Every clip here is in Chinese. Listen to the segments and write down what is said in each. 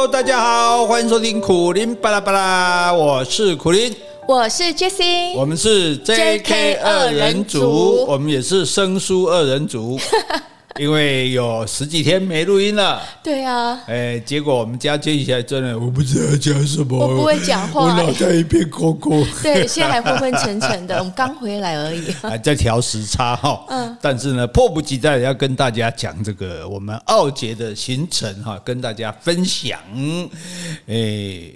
Hello，大家好，欢迎收听苦林巴拉巴拉，我是苦林，我是 Jessie，我们是 JK 二人组，我们也是生疏二人组。因为有十几天没录音了，对啊，哎，结果我们家接起来真的，我不知道要讲什么，我不会讲话，我脑袋一片空空。对，现在还昏昏沉沉的，我们刚回来而已，还在调时差哈。嗯，但是呢，迫不及待要跟大家讲这个我们奥捷的行程哈，跟大家分享。哎，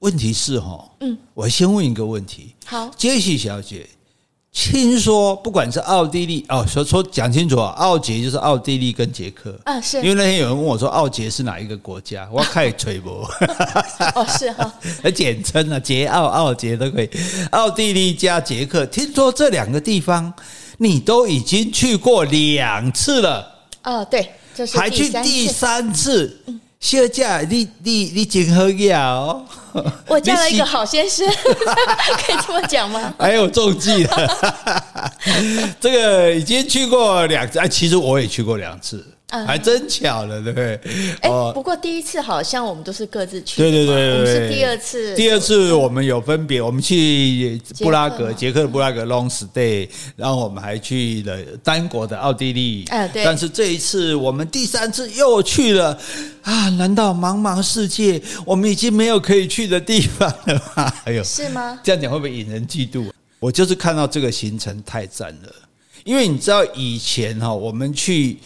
问题是哈，嗯，我先问一个问题，好，杰西小姐。听说不管是奥地利哦，说说讲清楚啊，奥捷就是奥地利跟捷克。啊，是。因为那天有人问我说奥捷是哪一个国家，我开吹不？哦，是哈，简称啊，捷奥、奥捷都可以，奥地利加捷克，听说这两个地方你都已经去过两次了，哦，对，就是还去第三次。小姐，你你你真好呀哦！我嫁了一个好先生，可以这么讲吗？还有中计了，这个已经去过两次，哎，其实我也去过两次。还真巧了，对不对？哎，不过第一次好像我们都是各自去，对对对，我们是第二次。第二次我们有分别，我们去布拉格，捷克的布拉格 long stay，然后我们还去了单国的奥地利。哎，对。但是这一次我们第三次又去了啊！难道茫茫世界我们已经没有可以去的地方了吗？哎呦，是吗？这样讲会不会引人嫉妒？我就是看到这个行程太赞了，因为你知道以前哈，我们去。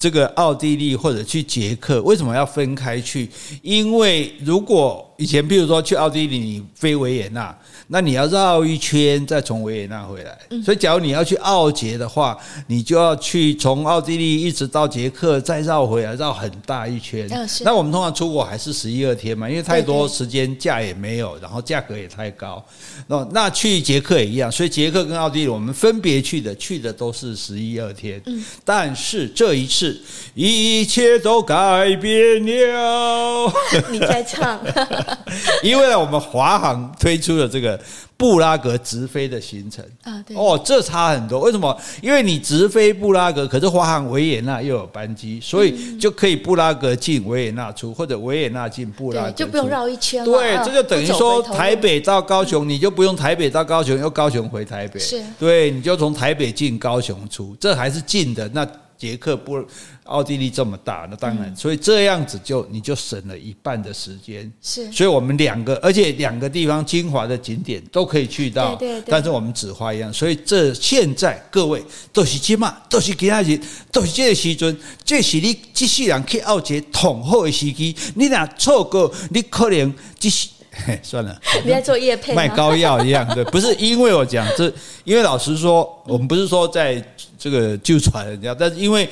这个奥地利或者去捷克，为什么要分开去？因为如果以前，比如说去奥地利，你飞维也纳，那你要绕一圈再从维也纳回来。所以，假如你要去奥捷的话，你就要去从奥地利一直到捷克，再绕回来，绕很大一圈。那我们通常出国还是十一二天嘛，因为太多时间，假也没有，然后价格也太高。那那去捷克也一样，所以捷克跟奥地利我们分别去的，去的都是十一二天。但是这一次一切都改变了。你在唱。因为我们华航推出了这个布拉格直飞的行程啊，对哦，这差很多。为什么？因为你直飞布拉格，可是华航维也纳又有班机，所以就可以布拉格进维也纳出，或者维也纳进布拉格，就不用绕一圈。对，这就等于说台北到高雄，你就不用台北到高雄，又高雄回台北。是，对，你就从台北进高雄出，这还是近的。那捷克不，奥地利这么大，那当然，所以这样子就你就省了一半的时间。是，所以我们两个，而且两个地方精华的景点都可以去到。对对对。但是我们只花一样，所以这现在各位都是起码都是其他人，都是这个时阵，这是你继续人去奥捷统后的时机。你俩错过，你可能继续。嘿。算了，你在做业配卖膏药一样，的，不是因为我讲这，因为老实说，我们不是说在这个就传人家，但是因为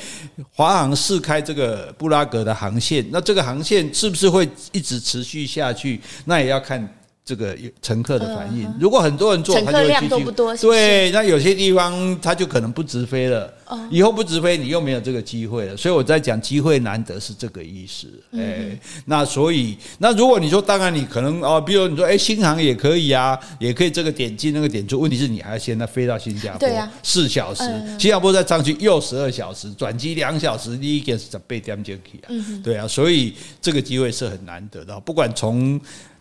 华航试开这个布拉格的航线，那这个航线是不是会一直持续下去？那也要看。这个乘客的反应，如果很多人坐，乘客量都不多，对，那有些地方他就可能不直飞了。以后不直飞，你又没有这个机会了。所以我在讲机会难得是这个意思。哎，那所以那如果你说，当然你可能哦，比如你说，哎，新航也可以啊，也可以这个点进那个点出。问题是你还要现在飞到新加坡，四小时，新加坡再上去又十二小时，转机两小时，你一个是十八点进去啊。对啊，所以这个机会是很难得的，不管从。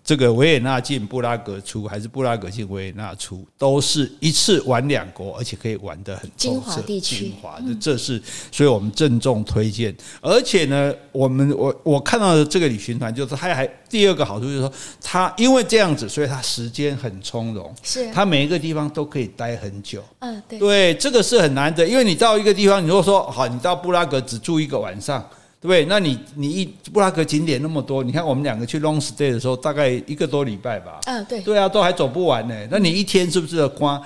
这个维也纳进布拉格出，还是布拉格进维也纳出，都是一次玩两国，而且可以玩得很精华地区。精华的，这是，所以我们郑重推荐。而且呢，我们我我看到的这个旅行团，就是它还第二个好处就是说，它因为这样子，所以它时间很从容，是它每一个地方都可以待很久。嗯，对，对，这个是很难得，因为你到一个地方，你如果说好，你到布拉格只住一个晚上。对不对，那你你一布拉格景点那么多，你看我们两个去 long stay 的时候，大概一个多礼拜吧。嗯，对。对啊，都还走不完呢。那你一天是不是刮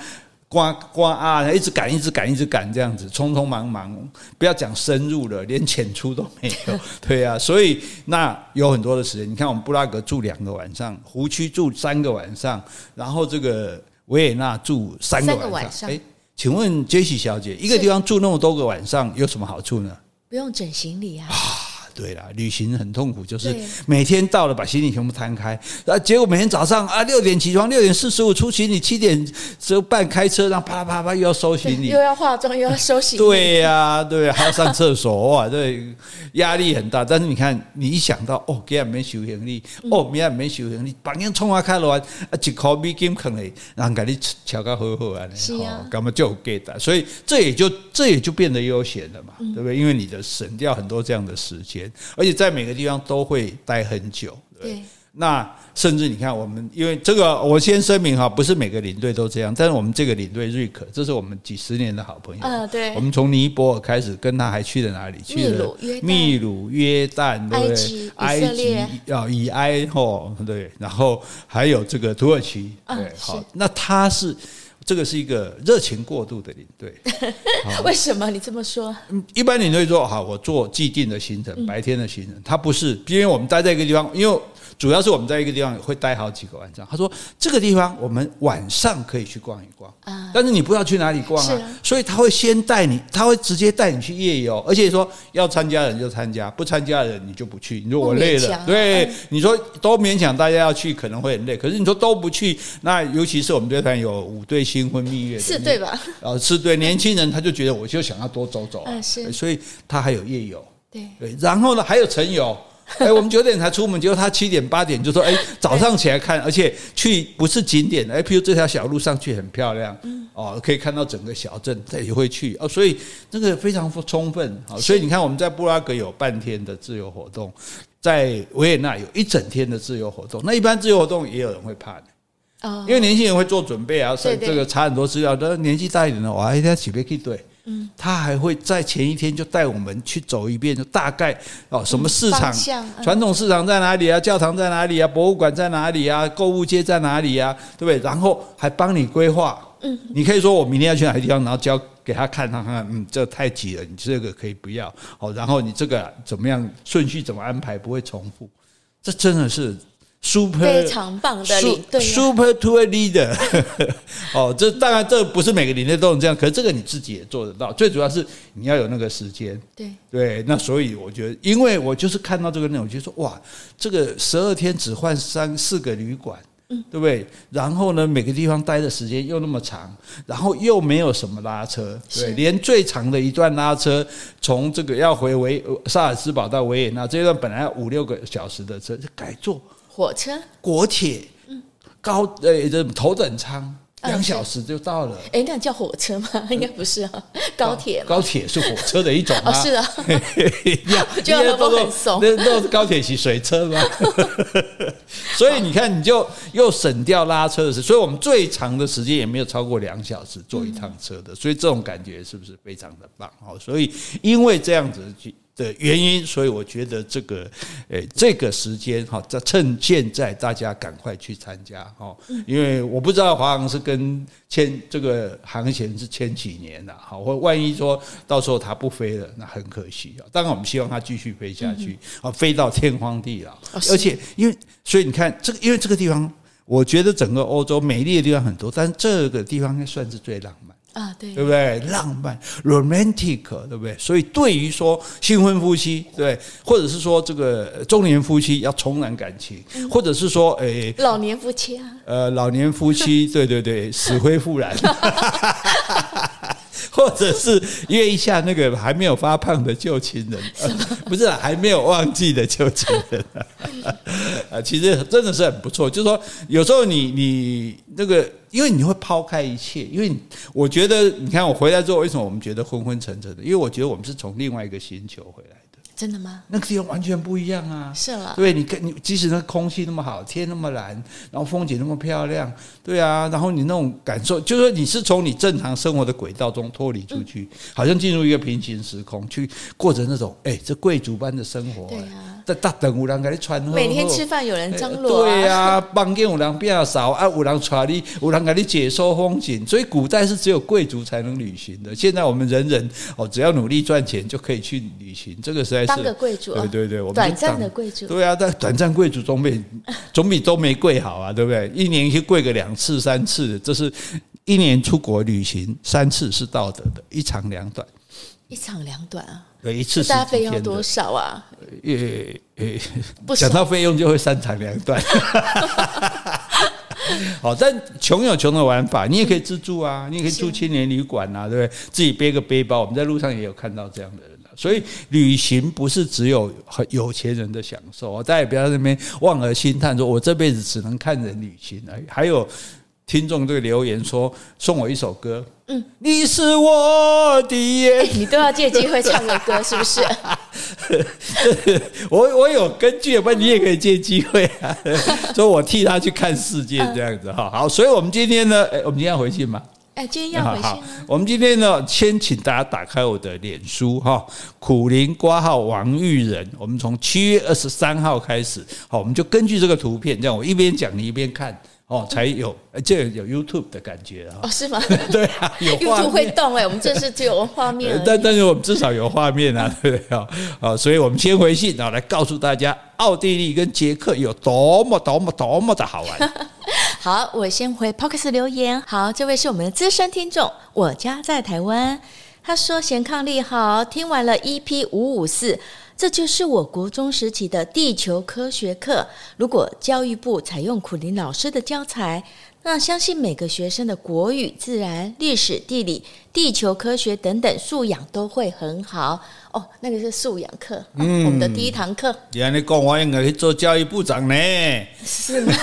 刮刮啊？一直赶，一直赶，一直赶，这样子匆匆忙忙，不要讲深入了，连浅出都没有。对啊，所以那有很多的时间。你看我们布拉格住两个晚上，湖区住三个晚上，然后这个维也纳住三个晚上。哎，请问 Jessie 小姐，一个地方住那么多个晚上有什么好处呢？不用整行李啊！啊，对啦，旅行很痛苦，就是每天到了把行李全部摊开，啊，结果每天早上啊六点起床，六点四十五出行李，七点就半开车，然后啪啪啪又要收行李，又要化妆又要收行李，对 呀、啊，对，还要上厕所哇，对，压力很大。但是你看，你一想到哦，今天没收行李，哦，明天没收行李，把人冲啊开了完啊，一块美金坑里，然后给你瞧个好好啊，是啊，干嘛就给的，所以这也就这也就变得悠闲了嘛，对不对？因为你的省掉很多这样的时间，而且在每个地方都会待很久。对，对，那甚至你看，我们因为这个，我先声明哈，不是每个领队都这样，但是我们这个领队瑞克，这是我们几十年的好朋友。嗯，对。我们从尼泊尔开始，跟他还去了哪里？去了秘鲁、约旦，对不对？埃及、啊，以埃吼，对，然后还有这个土耳其。对，好，那他是。这个是一个热情过度的领队，为什么你这么说？一般领队说好，我做既定的行程，白天的行程，他不是，因为我们待在一个地方，因为。主要是我们在一个地方会待好几个晚上。他说这个地方我们晚上可以去逛一逛，但是你不知道去哪里逛啊，所以他会先带你，他会直接带你去夜游，而且说要参加的人就参加，不参加的人你就不去。你说我累了，对，你说都勉强大家要去，可能会很累。可是你说都不去，那尤其是我们这团有五对新婚蜜月，是对吧？呃，是对年轻人，他就觉得我就想要多走走，是，所以他还有夜游，对对，然后呢还有晨游。哎，我们九点才出门，结果他七点八点就说：“哎，早上起来看，而且去不是景点，哎，譬如这条小路上去很漂亮，哦，可以看到整个小镇，他也会去哦，所以这个非常充分。好，所以你看我们在布拉格有半天的自由活动，在维也纳有一整天的自由活动。那一般自由活动也有人会怕的，因为年轻人会做准备啊，这个查很多资料，但是年纪大一点的，哇，一定要起飞去对。”嗯，他还会在前一天就带我们去走一遍，就大概哦，什么市场，传统市场在哪里啊？教堂在哪里啊？博物馆在哪里啊？购物街在哪里啊？对不对？然后还帮你规划。嗯，你可以说我明天要去哪个地方，然后交给他看，他看看，嗯，这太挤了，你这个可以不要。好，然后你这个怎么样顺序怎么安排不会重复？这真的是。Super 非常棒的领队，Super Tour Leader。哦，这当然这不是每个领队都能这样，可是这个你自己也做得到。最主要是你要有那个时间。对对，那所以我觉得，因为我就是看到这个内容，我就说哇，这个十二天只换三四个旅馆，嗯，对不对？然后呢，每个地方待的时间又那么长，然后又没有什么拉车，对，连最长的一段拉车，从这个要回维萨尔斯堡到维也纳这一段本来要五六个小时的车，就改坐。火车、国铁、嗯高呃这头等舱，两小时就到了。哎，那叫火车吗？应该不是啊，高铁。高铁是火车的一种啊。是啊，我觉得都很怂。那那高铁是水车吗？所以你看，你就又省掉拉车的时间，所以我们最长的时间也没有超过两小时坐一趟车的。所以这种感觉是不是非常的棒？哦，所以因为这样子去。的原因，所以我觉得这个，诶，这个时间哈，在趁现在大家赶快去参加哈，因为我不知道华航是跟签这个航线是签几年了，好，或万一说到时候它不飞了，那很可惜啊。当然，我们希望它继续飞下去，啊，飞到天荒地老。而且，因为所以你看，这个因为这个地方，我觉得整个欧洲美丽的地方很多，但是这个地方应该算是最浪漫。啊，对，对不对？浪漫，romantic，对不对？所以对于说新婚夫妻，对，或者是说这个中年夫妻要重燃感情，或者是说，诶，老年夫妻啊，呃，老年夫妻，对对对，死灰复燃，或者是约一下那个还没有发胖的旧情人，不是还没有忘记的旧情人啊，其实真的是很不错。就是说，有时候你你那个。因为你会抛开一切，因为我觉得，你看我回来之后，为什么我们觉得昏昏沉沉的？因为我觉得我们是从另外一个星球回来。真的吗？那个地方完全不一样啊！是了，对，你看，你即使那空气那么好，天那么蓝，然后风景那么漂亮，对啊，然后你那种感受，就是说你是从你正常生活的轨道中脱离出去，好像进入一个平行时空，去过着那种哎，这贵族般的生活。对啊，在大等有人给你穿，每天吃饭有人张罗，对啊，房间有人比较少啊，有人传你，有人给你解说风景，所以古代是只有贵族才能旅行的。现在我们人人哦，只要努力赚钱就可以去旅行，这个实在是。当个贵族，对对对，我们短暂的贵族，对啊，但短暂贵族总比 总比都没贵好啊，对不对？一年去贵个两次三次，这是一年出国旅行三次是道德的，一长两短。一长两短啊？对，一次大家费用多少啊？呃呃，讲到费用就会三长两短。好，但穷有穷的玩法，你也可以自助啊，你也可以住青年旅馆啊，对不对？自己背个背包，我们在路上也有看到这样的人。所以旅行不是只有很有钱人的享受，大家也不要在那边望而兴叹，说我这辈子只能看人旅行而已。还有。听众这个留言说，送我一首歌，嗯，你是我的眼，你都要借机会唱个歌，是不是？我我有根据，不然你也可以借机会啊，说我替他去看世界这样子哈。好，所以我们今天呢，哎，我们今天要回去吗？哎，今天要回信。好，我们今天呢，先请大家打开我的脸书哈，苦灵挂号王玉仁，我们从七月二十三号开始，好，我们就根据这个图片，这样我一边讲你一边看。哦，才有，这有 YouTube 的感觉啊！哦，是吗？对啊，有 YouTube 会动哎，我们这是只有画面。但但是我们至少有画面啊，对 不对啊？啊，所以我们先回信啊，来告诉大家，奥地利跟捷克有多么多么多么的好玩。好，我先回 Podcast 留言。好，这位是我们的资深听众，我家在台湾。他说：“贤抗力好，听完了 EP 五五四。”这就是我国中时期的地球科学课。如果教育部采用苦林老师的教材，那相信每个学生的国语、自然、历史、地理、地球科学等等素养都会很好。哦，那个是素养课，嗯、我们的第一堂课。原来你讲我应该去做教育部长呢？是吗？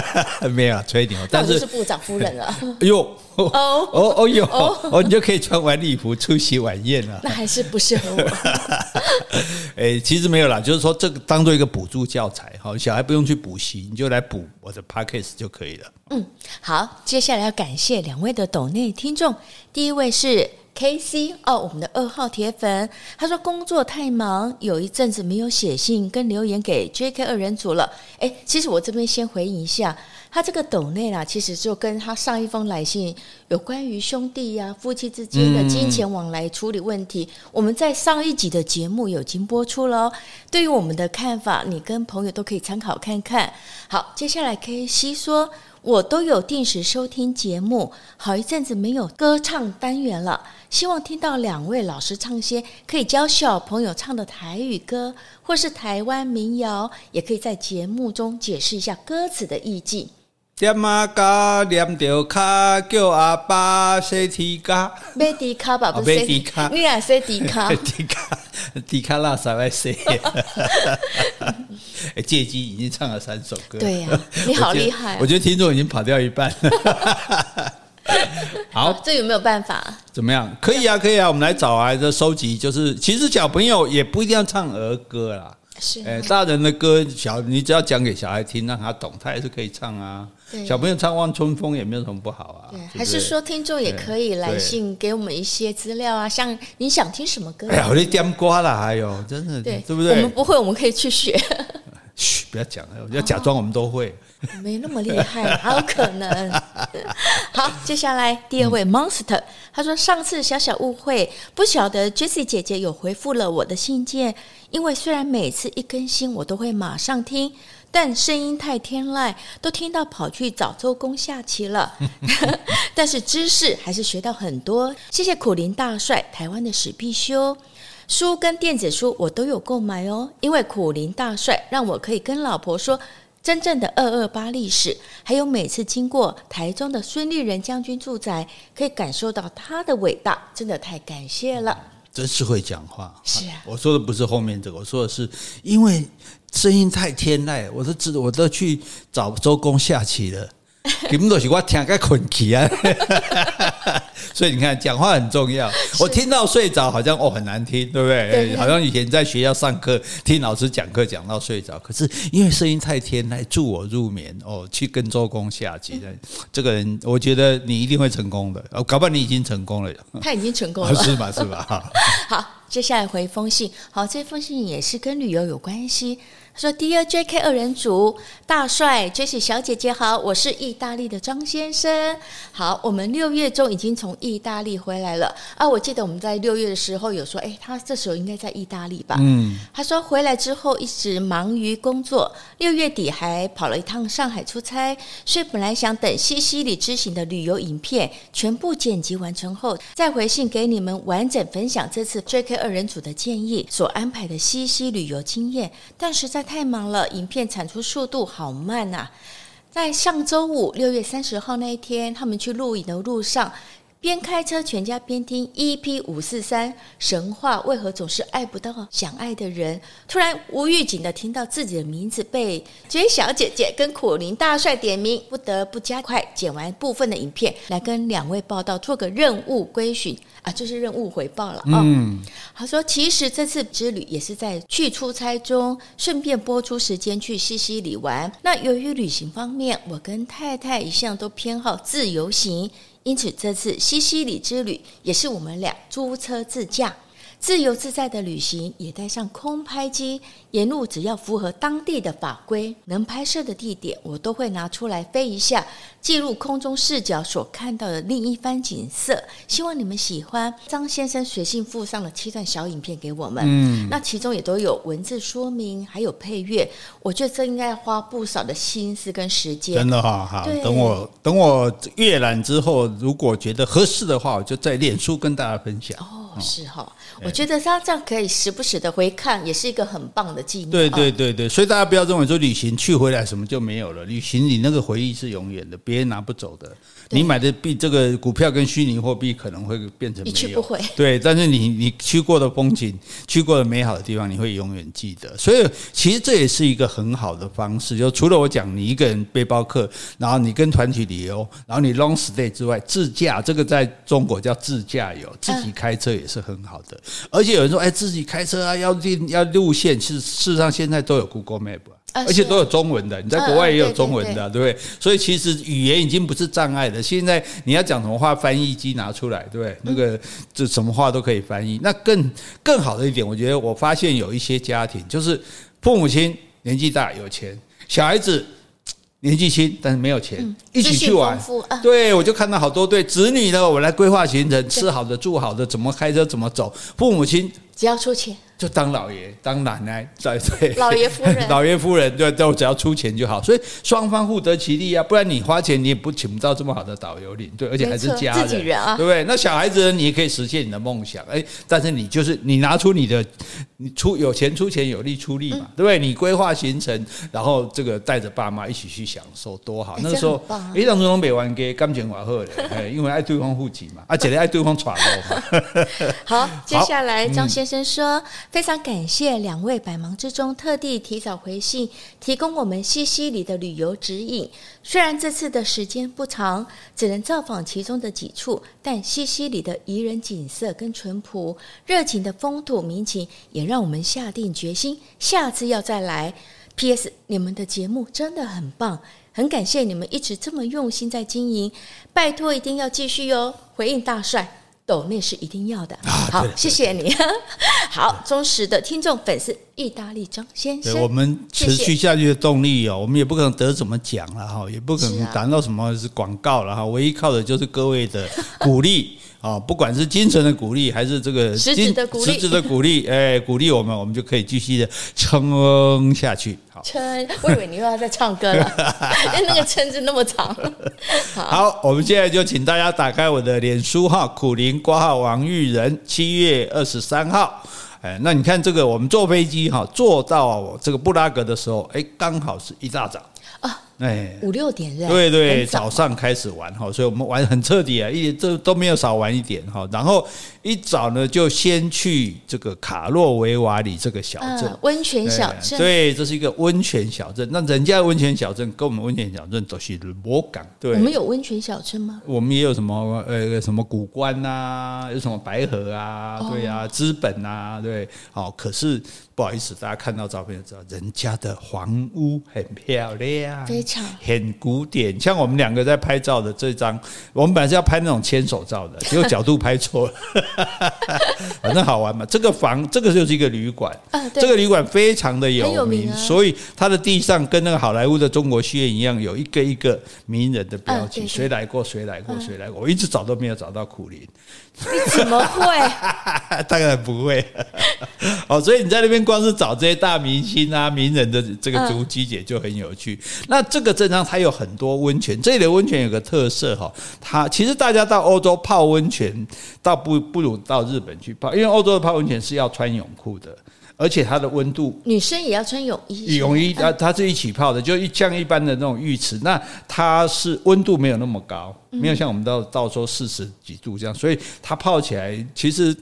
没有吹牛，但是是部长夫人了。哎呦！哦哦哦哟哦，你就可以穿晚礼服出席晚宴了。那还是不适合我。哎，其实没有啦，就是说这个当做一个补助教材，好，小孩不用去补习，你就来补我的 Podcast 就可以了。嗯，好，接下来要感谢两位的抖内听众，第一位是 KC 哦，我们的二号铁粉，他说工作太忙，有一阵子没有写信跟留言给 JK 二人组了。哎，其实我这边先回应一下。他这个抖内啦，其实就跟他上一封来信有关于兄弟呀、啊、夫妻之间的金钱往来处理问题。嗯、我们在上一集的节目有已经播出了，对于我们的看法，你跟朋友都可以参考看看。好，接下来 K C 说，我都有定时收听节目，好一阵子没有歌唱单元了。希望听到两位老师唱些可以教小朋友唱的台语歌，或是台湾民谣，也可以在节目中解释一下歌词的意境。点啊嘎，念着卡，叫阿爸洗提卡。买迪卡吧，不是洗卡。你也洗迪卡。迪卡，迪卡拉啥来洗？哎，借机已经唱了三首歌。对呀、啊，你好厉害、啊我！我觉得听众已经跑掉一半。好，这有没有办法？怎么样？可以啊，可以啊。我们来找来的收集，就是其实小朋友也不一定要唱儿歌啦。是，哎，大人的歌，小你只要讲给小孩听，让他懂，他也是可以唱啊。小朋友唱《望春风》也没有什么不好啊。对，还是说听众也可以来信给我们一些资料啊？像你想听什么歌？哎呀，我的点瓜了，还有真的，对，对不对？我们不会，我们可以去学。嘘，不要讲了，要假装我们都会。没那么厉害，哪有可能。好，接下来第二位 Monster，他说上次小小误会，不晓得 Jessie 姐姐有回复了我的信件，因为虽然每次一更新我都会马上听。但声音太天籁，都听到跑去找周公下棋了。但是知识还是学到很多。谢谢苦林大帅，台湾的史必修书跟电子书我都有购买哦。因为苦林大帅让我可以跟老婆说真正的二二八历史，还有每次经过台中的孙立人将军住宅，可以感受到他的伟大，真的太感谢了。真是会讲话。是啊，我说的不是后面这个，我说的是因为。声音太天籁，我都知，我都去找周公下棋了。你们都是我听个困起啊，所以你看，讲话很重要。我听到睡着，好像哦很难听，对不对？对好像以前在学校上课听老师讲课讲到睡着，可是因为声音太天来，助我入眠哦。去跟周公下棋的，这个人我觉得你一定会成功的。哦，搞不好你已经成功了。他已经成功了，是 吧？是吧？好，接下来回封信。好，这封信也是跟旅游有关系。说：“Dear JK 二人组，大帅 Jessie 小姐姐好，我是意大。”利的张先生。好，我们六月中已经从意大利回来了啊！我记得我们在六月的时候有说，哎，他这时候应该在意大利吧？嗯，他说回来之后一直忙于工作，六月底还跑了一趟上海出差，所以本来想等西西里之行的旅游影片全部剪辑完成后，再回信给你们完整分享这次 JK 二人组的建议所安排的西西旅游经验，但是在太忙了，影片产出速度好慢啊！在上周五六月三十号那一天，他们去录影的路上。边开车，全家边听 EP 五四三神话，为何总是爱不到想爱的人？突然无预警的听到自己的名字被 J 小姐姐跟苦林大帅点名，不得不加快剪完部分的影片，来跟两位报道，做个任务归寻啊，就是任务回报了啊。嗯，他说其实这次之旅也是在去出差中，顺便播出时间去西西里玩。那由于旅行方面，我跟太太一向都偏好自由行。因此，这次西西里之旅也是我们俩租车自驾。自由自在的旅行，也带上空拍机，沿路只要符合当地的法规，能拍摄的地点，我都会拿出来飞一下，记录空中视角所看到的另一番景色。希望你们喜欢。张先生随信附上了七段小影片给我们，嗯，那其中也都有文字说明，还有配乐。我觉得这应该花不少的心思跟时间。真的哈，好，等我等我阅览之后，如果觉得合适的话，我就在脸书跟大家分享。哦，是哈。我觉得他这样可以时不时的回看，也是一个很棒的纪念。对对对对，所以大家不要认为说旅行去回来什么就没有了，旅行你那个回忆是永远的，别人拿不走的。你买的币，这个股票跟虚拟货币可能会变成一去不回。对，但是你你去过的风景，去过的美好的地方，你会永远记得。所以其实这也是一个很好的方式。就除了我讲你一个人背包客，然后你跟团体旅游，然后你 long stay 之外，自驾这个在中国叫自驾游，自己开车也是很好的。而且有人说，哎，自己开车啊，要定要路线，其实事实上现在都有 Google Map。而且都有中文的，你在国外也有中文的，对不对？所以其实语言已经不是障碍了。现在你要讲什么话，翻译机拿出来，对不对？那个这什么话都可以翻译。那更更好的一点，我觉得我发现有一些家庭，就是父母亲年纪大有钱，小孩子年纪轻但是没有钱，一起去玩。对，我就看到好多对子女呢，我来规划行程，吃好的住好的，怎么开车怎么走，父母亲只要出钱。就当老爷当奶奶在对，老爷夫人 老爷夫人对，都只要出钱就好，所以双方互得其利啊，不然你花钱你也不请不到这么好的导游领队，而且还是家人，人啊，对不对？那小孩子呢，你也可以实现你的梦想，哎，但是你就是你拿出你的，你出有钱出钱，有力出力嘛，嗯、对不对？你规划行程，然后这个带着爸妈一起去享受，多好！那个时候，哎，让中东北玩给感情瓦赫的，哎，因为爱对方户籍嘛，啊，姐姐爱对方传咯嘛。好，接下来张先生说，嗯、非常感谢。两位百忙之中特地提早回信，提供我们西西里的旅游指引。虽然这次的时间不长，只能造访其中的几处，但西西里的宜人景色跟淳朴、热情的风土民情，也让我们下定决心，下次要再来。P.S. 你们的节目真的很棒，很感谢你们一直这么用心在经营，拜托一定要继续哟。回应大帅。抖内是一定要的，好，谢谢你。好，忠实的听众粉丝，意大利张先生，我们持续下去的动力哦，我们也不可能得什么奖了哈，也不可能达到什么是广告了哈，唯一靠的就是各位的鼓励。啊，不管是精神的鼓励，还是这个实质的鼓励，实质的鼓励，哎，鼓励我们，我们就可以继续的撑下去。好，撑，我以为你又要再唱歌了，因为那个撑字那么长。好，好，我们现在就请大家打开我的脸书号，苦苓括号王玉仁，七月二十三号。哎，那你看这个，我们坐飞机哈，坐到这个布拉格的时候，哎，刚好是一大早。啊，哎，五六点是吧？对对，早上开始玩哈，所以我们玩很彻底啊，一点这都没有少玩一点哈。然后一早呢，就先去这个卡洛维瓦里这个小镇，温泉小镇。对，这是一个温泉小镇。那人家的温泉小镇跟我们温泉小镇都是摩港。对，我们有温泉小镇吗？我们也有什么呃什么古关呐，有什么白河啊，对啊，资本啊，对，好，可是。不好意思，大家看到照片就知道，人家的房屋很漂亮，非常很古典。像我们两个在拍照的这张，我们本来是要拍那种牵手照的，结果角度拍错了，反正好玩嘛。这个房，这个就是一个旅馆，这个旅馆非常的有名，所以它的地上跟那个好莱坞的中国戏院一样，有一个一个名人的标记，谁来过，谁来过，谁来过。我一直找都没有找到苦苓。你怎么会？当然不会。哦，所以你在那边光是找这些大明星啊、名人的这个足迹也就很有趣。那这个镇上它有很多温泉，这里的温泉有个特色哈，它其实大家到欧洲泡温泉，倒不不如到日本去泡，因为欧洲的泡温泉是要穿泳裤的。而且它的温度，女生也要穿泳衣。泳衣它它是一起泡的，就一像一般的那种浴池。那它是温度没有那么高，没有像我们到到时候四十几度这样，所以它泡起来其实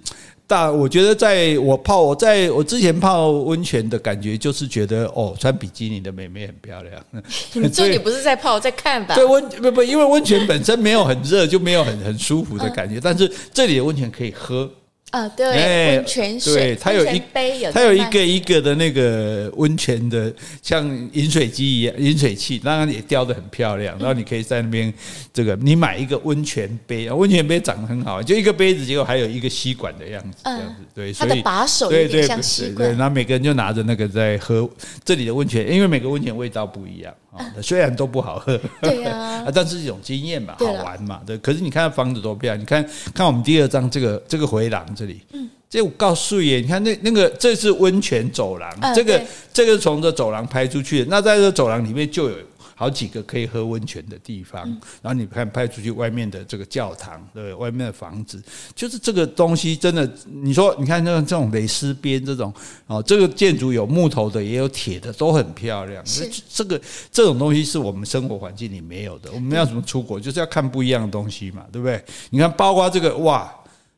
大。我觉得在我泡我在我之前泡温泉的感觉，就是觉得哦，穿比基尼的妹妹很漂亮。你这里不是在泡，在看吧？对温不不，因为温泉本身没有很热，就没有很很舒服的感觉。但是这里的温泉可以喝。啊，对，温泉水，对，它有一杯有，它有一个一个的那个温泉的，像饮水机一样，饮水器，当然也雕的很漂亮。然后你可以在那边，这个你买一个温泉杯，温泉杯长得很好，就一个杯子，结果还有一个吸管的样子，这样子，对，所以它的把手有点像吸管，然后每个人就拿着那个在喝这里的温泉，因为每个温泉味道不一样。虽然都不好喝，对 啊，但是一种经验嘛，好玩嘛，对。可是你看房子多漂亮，你看看我们第二张这个这个回廊这里，嗯，这我告诉你，你看那那个这是温泉走廊，这个这个从这走廊拍出去的，那在这走廊里面就有。好几个可以喝温泉的地方，然后你看拍出去外面的这个教堂，对，外面的房子，就是这个东西真的，你说你看那这种蕾丝边这种哦，这个建筑有木头的，也有铁的，都很漂亮。是这个这种东西是我们生活环境里没有的。我们要怎么出国，就是要看不一样的东西嘛，对不对？你看，包括这个哇。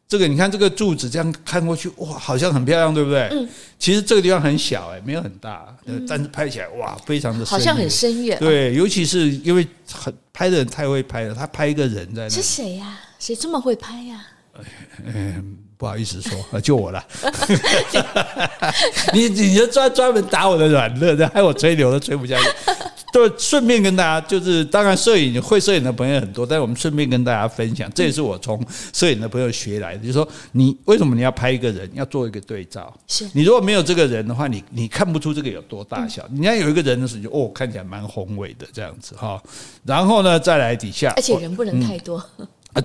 这个你看这个柱子这样看过去哇，好像很漂亮，对不对？嗯。其实这个地方很小哎，没有很大，但是拍起来哇，非常的深，好像很深远。对，尤其是因为很拍的人太会拍了，他拍一个人在那。是谁呀？谁这么会拍呀？嗯，不好意思说，就我了。你你就专专门打我的软肋，害我吹牛都吹不下去。对，顺便跟大家就是，当然摄影会摄影的朋友很多，但是我们顺便跟大家分享，这也是我从摄影的朋友学来的，就是说，你为什么你要拍一个人，要做一个对照？是你如果没有这个人的话，你你看不出这个有多大小。你要有一个人的时候，就哦，看起来蛮宏伟的这样子哈。然后呢，再来底下，而且人不能太多。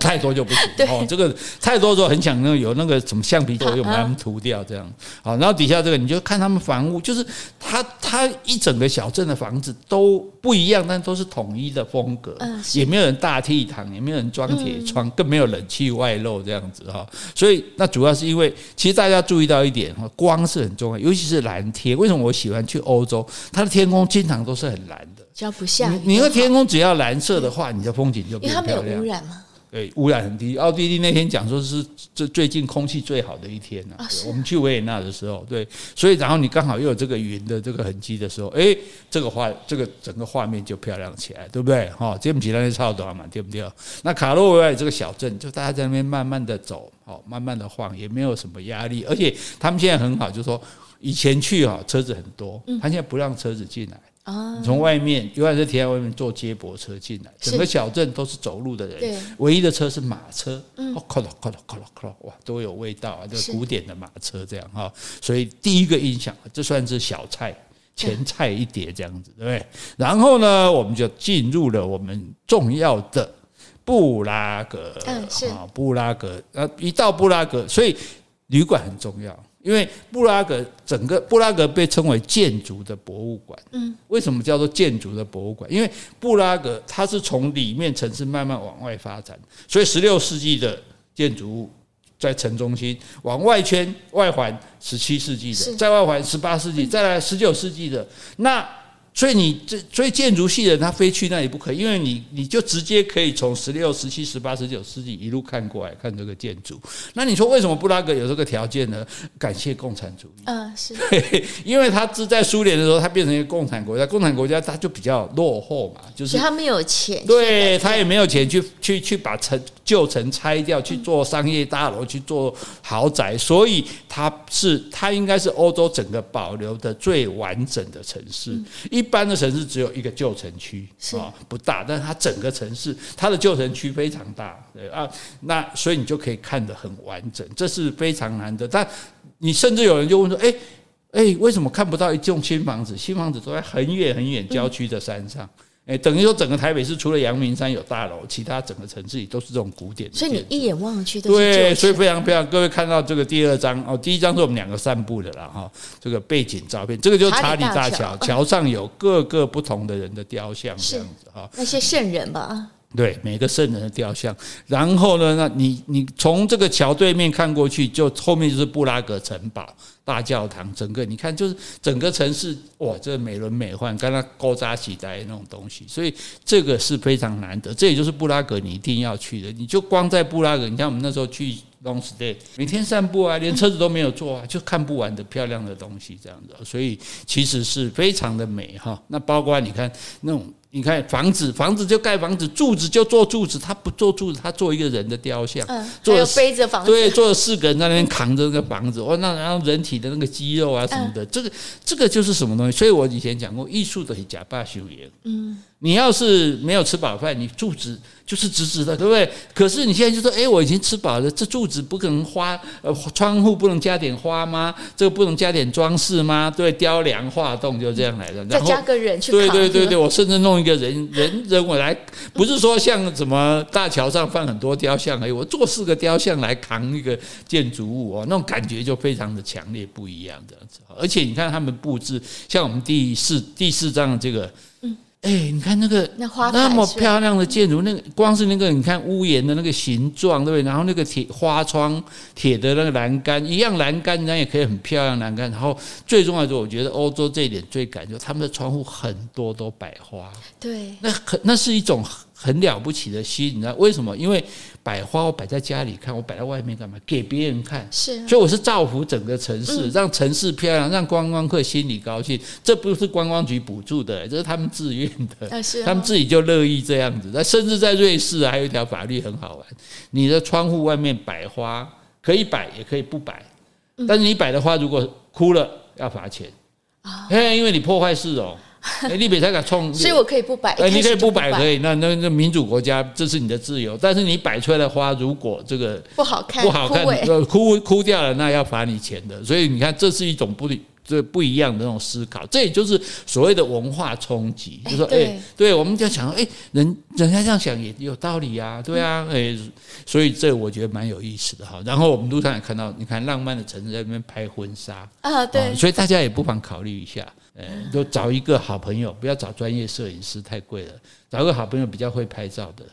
太多就不行 哦，这个太多的时候很想那有那个什么橡皮 头，用把它们涂掉这样。好，然后底下这个你就看他们房屋，就是它它一整个小镇的房子都不一样，但都是统一的风格，也没有人大倜傥，也没有人装铁窗，更没有冷气外露这样子哈。所以那主要是因为，其实大家注意到一点哈，光是很重要，尤其是蓝天。为什么我喜欢去欧洲？它的天空经常都是很蓝的，只要不下雨，你那个天空只要蓝色的话，你的风景就变漂亮。因为它没有污染吗？对，污染很低。奥地利那天讲说是这最近空气最好的一天呢、啊。我们去维也纳的时候，对，所以然后你刚好又有这个云的这个痕迹的时候，哎，这个画这个整个画面就漂亮起来，对不对？哈，这不起来就差不多嘛，对不对？那卡洛维尔这个小镇，就大家在那边慢慢的走，哦，慢慢的晃，也没有什么压力。而且他们现在很好，就是说以前去哈车子很多，他现在不让车子进来。啊！从外面，永远是停在外面坐接驳车进来，整个小镇都是走路的人，唯一的车是马车，哦，咔啦咔啦咔啦咔啦，哇，多有味道啊，这古典的马车这样哈。所以第一个印象，这算是小菜，前菜一碟这样子，对不对？然后呢，我们就进入了我们重要的布拉格，嗯，是啊，布拉格，呃，一到布拉格，所以旅馆很重要。因为布拉格整个布拉格被称为建筑的博物馆。嗯，为什么叫做建筑的博物馆？因为布拉格它是从里面城市慢慢往外发展，所以十六世纪的建筑物在城中心，往外圈外环十七世纪的，在外环十八世纪，再来十九世纪的那。所以你这，所以建筑系的人他非去那里不可，因为你你就直接可以从十六、十七、十八、十九世纪一路看过来看这个建筑。那你说为什么布拉格有这个条件呢？感谢共产主义。嗯，是。因为他是在苏联的时候，他变成一个共产国家，共产国家他就比较落后嘛，就是他没有钱，对他也没有钱去去去把城旧城拆掉去做商业大楼，去做豪宅，所以它是它应该是欧洲整个保留的最完整的城市。一般的城市只有一个旧城区啊，不大，但是它整个城市它的旧城区非常大，对啊，那所以你就可以看得很完整，这是非常难得。但你甚至有人就问说，哎哎，为什么看不到一栋新房子？新房子都在很远很远郊区的山上。哎，等于说整个台北市除了阳明山有大楼，其他整个城市里都是这种古典的。所以你一眼望去都是对，所以非常非常。各位看到这个第二张哦，第一张是我们两个散步的啦哈，这个背景照片，这个就是查理大桥，桥上有各个不同的人的雕像，这样子哈，那些圣人吧。对，每个圣人的雕像，然后呢，那你你从这个桥对面看过去，就后面就是布拉格城堡大教堂，整个你看就是整个城市哇，这美轮美奂，跟它勾扎起来那种东西，所以这个是非常难得，这也就是布拉格你一定要去的。你就光在布拉格，你像我们那时候去 long stay，每天散步啊，连车子都没有坐啊，就看不完的漂亮的东西这样子，所以其实是非常的美哈。那包括你看那种。你看房子，房子就盖房子，柱子就做柱子，他不做柱子，他做一个人的雕像，嗯，还有背着房子，对，做了四个人在那边扛着那个房子，哇，那然后人体的那个肌肉啊什么的，嗯、这个这个就是什么东西？所以我以前讲过，艺术的是假扮修颜，嗯。你要是没有吃饱饭，你柱子就是直直的，对不对？可是你现在就说，哎，我已经吃饱了，这柱子不可能花，呃，窗户不能加点花吗？这个不能加点装饰吗？对，雕梁画栋就这样来的。再加个人去。对对对对，我甚至弄一个人人人我来，不是说像什么大桥上放很多雕像而已，我做四个雕像来扛一个建筑物哦，那种感觉就非常的强烈不一样这样子。而且你看他们布置，像我们第四第四章这个。哎，你看那个那花那么漂亮的建筑，那个光是那个你看屋檐的那个形状，对不对？然后那个铁花窗、铁的那个栏杆，一样栏杆，那也可以很漂亮栏杆。然后最重要的是，我觉得欧洲这一点最感觉，他们的窗户很多都摆花。对，那很那是一种。很了不起的心，你知道为什么？因为摆花我摆在家里看，我摆在外面干嘛？给别人看。是、啊，所以我是造福整个城市，让城市漂亮，让观光客心里高兴。这不是观光局补助的，这是他们自愿的。他们自己就乐意这样子。那甚至在瑞士还有一条法律很好玩：你的窗户外面摆花可以摆，也可以不摆。但是你摆的花如果枯了，要罚钱啊！因为你破坏市容。哎，你别再敢冲，所以我可以不摆。哎，你可以不摆，可以。那那那民主国家，这是你的自由。但是你摆出来的花，如果这个不好看，不好看，枯枯枯掉了，那要罚你钱的。所以你看，这是一种不这不一样的那种思考。这也就是所谓的文化冲击，就是说，哎，对，我们就想说，哎，人人家这样想也有道理啊，对啊，哎，所以这我觉得蛮有意思的哈。然后我们路上也看到，你看浪漫的城市在那边拍婚纱啊，对，所以大家也不妨考虑一下。嗯，就找一个好朋友，不要找专业摄影师，太贵了。找个好朋友比较会拍照的。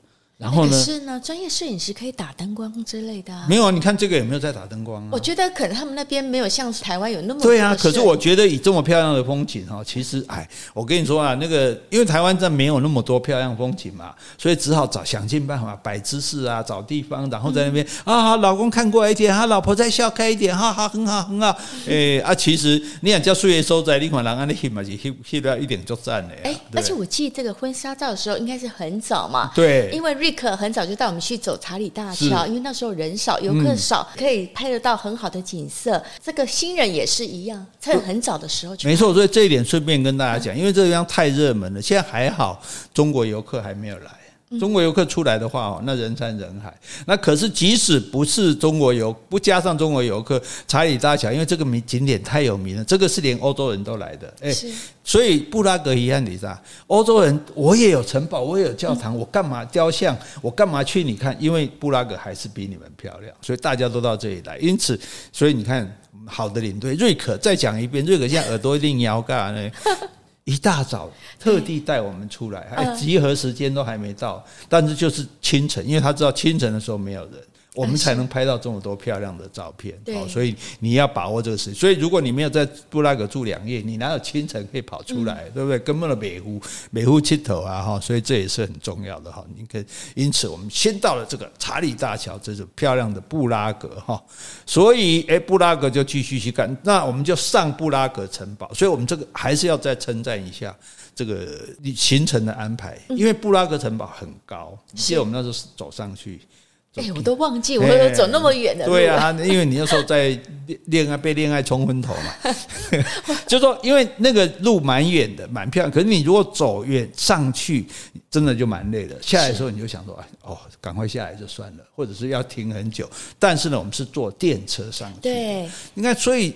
然后呢？是呢，专业摄影师可以打灯光之类的。没有啊，你看这个有没有在打灯光啊？我觉得可能他们那边没有像台湾有那么对啊。可是我觉得以这么漂亮的风景哈，其实哎，我跟你说啊，那个因为台湾这没有那么多漂亮风景嘛，所以只好找想尽办法摆姿势啊，找地方，然后在那边啊，老公看过来一点，他老婆再笑开一点，哈哈，很好很好。哎啊，其实你想叫岁月收在，你看人安尼翕嘛，就翕翕到一点就赞了。哎，而且我记得这个婚纱照的时候应该是很早嘛，对，因为瑞。可很早就带我们去走查理大桥，因为那时候人少，游客少，可以拍得到很好的景色。这个新人也是一样，趁很早的时候去。没错，所以这一点顺便跟大家讲，因为这个地方太热门了，现在还好，中国游客还没有来。中国游客出来的话哦，那人山人海。那可是即使不是中国游，不加上中国游客，查理大桥，因为这个名景点太有名了，这个是连欧洲人都来的。哎，所以布拉格一样，你知道，欧洲人我也有城堡，我也有教堂，我干嘛雕像？我干嘛去？你看，因为布拉格还是比你们漂亮，所以大家都到这里来。因此，所以你看，好的领队瑞可再讲一遍，瑞可现在耳朵一定摇干呢。一大早特地带我们出来，哎集合时间都还没到，但是就是清晨，因为他知道清晨的时候没有人。我们才能拍到这么多漂亮的照片，好，所以你要把握这个时间。所以如果你没有在布拉格住两夜，你哪有清晨可以跑出来，对不对？根本的北湖，北湖七头啊，哈，所以这也是很重要的哈。你可以，因此我们先到了这个查理大桥，这是漂亮的布拉格哈。所以，诶，布拉格就继续去干，那我们就上布拉格城堡。所以我们这个还是要再称赞一下这个行程的安排，因为布拉格城堡很高，记得我们那时候走上去。哎，我都忘记我有走那么远的路。对啊，因为你那时候在恋爱被恋爱冲昏头嘛，就说因为那个路蛮远的，蛮漂亮。可是你如果走远上去，真的就蛮累的。下来的时候你就想说，哎，哦，赶快下来就算了，或者是要停很久。但是呢，我们是坐电车上去。对，你看，所以。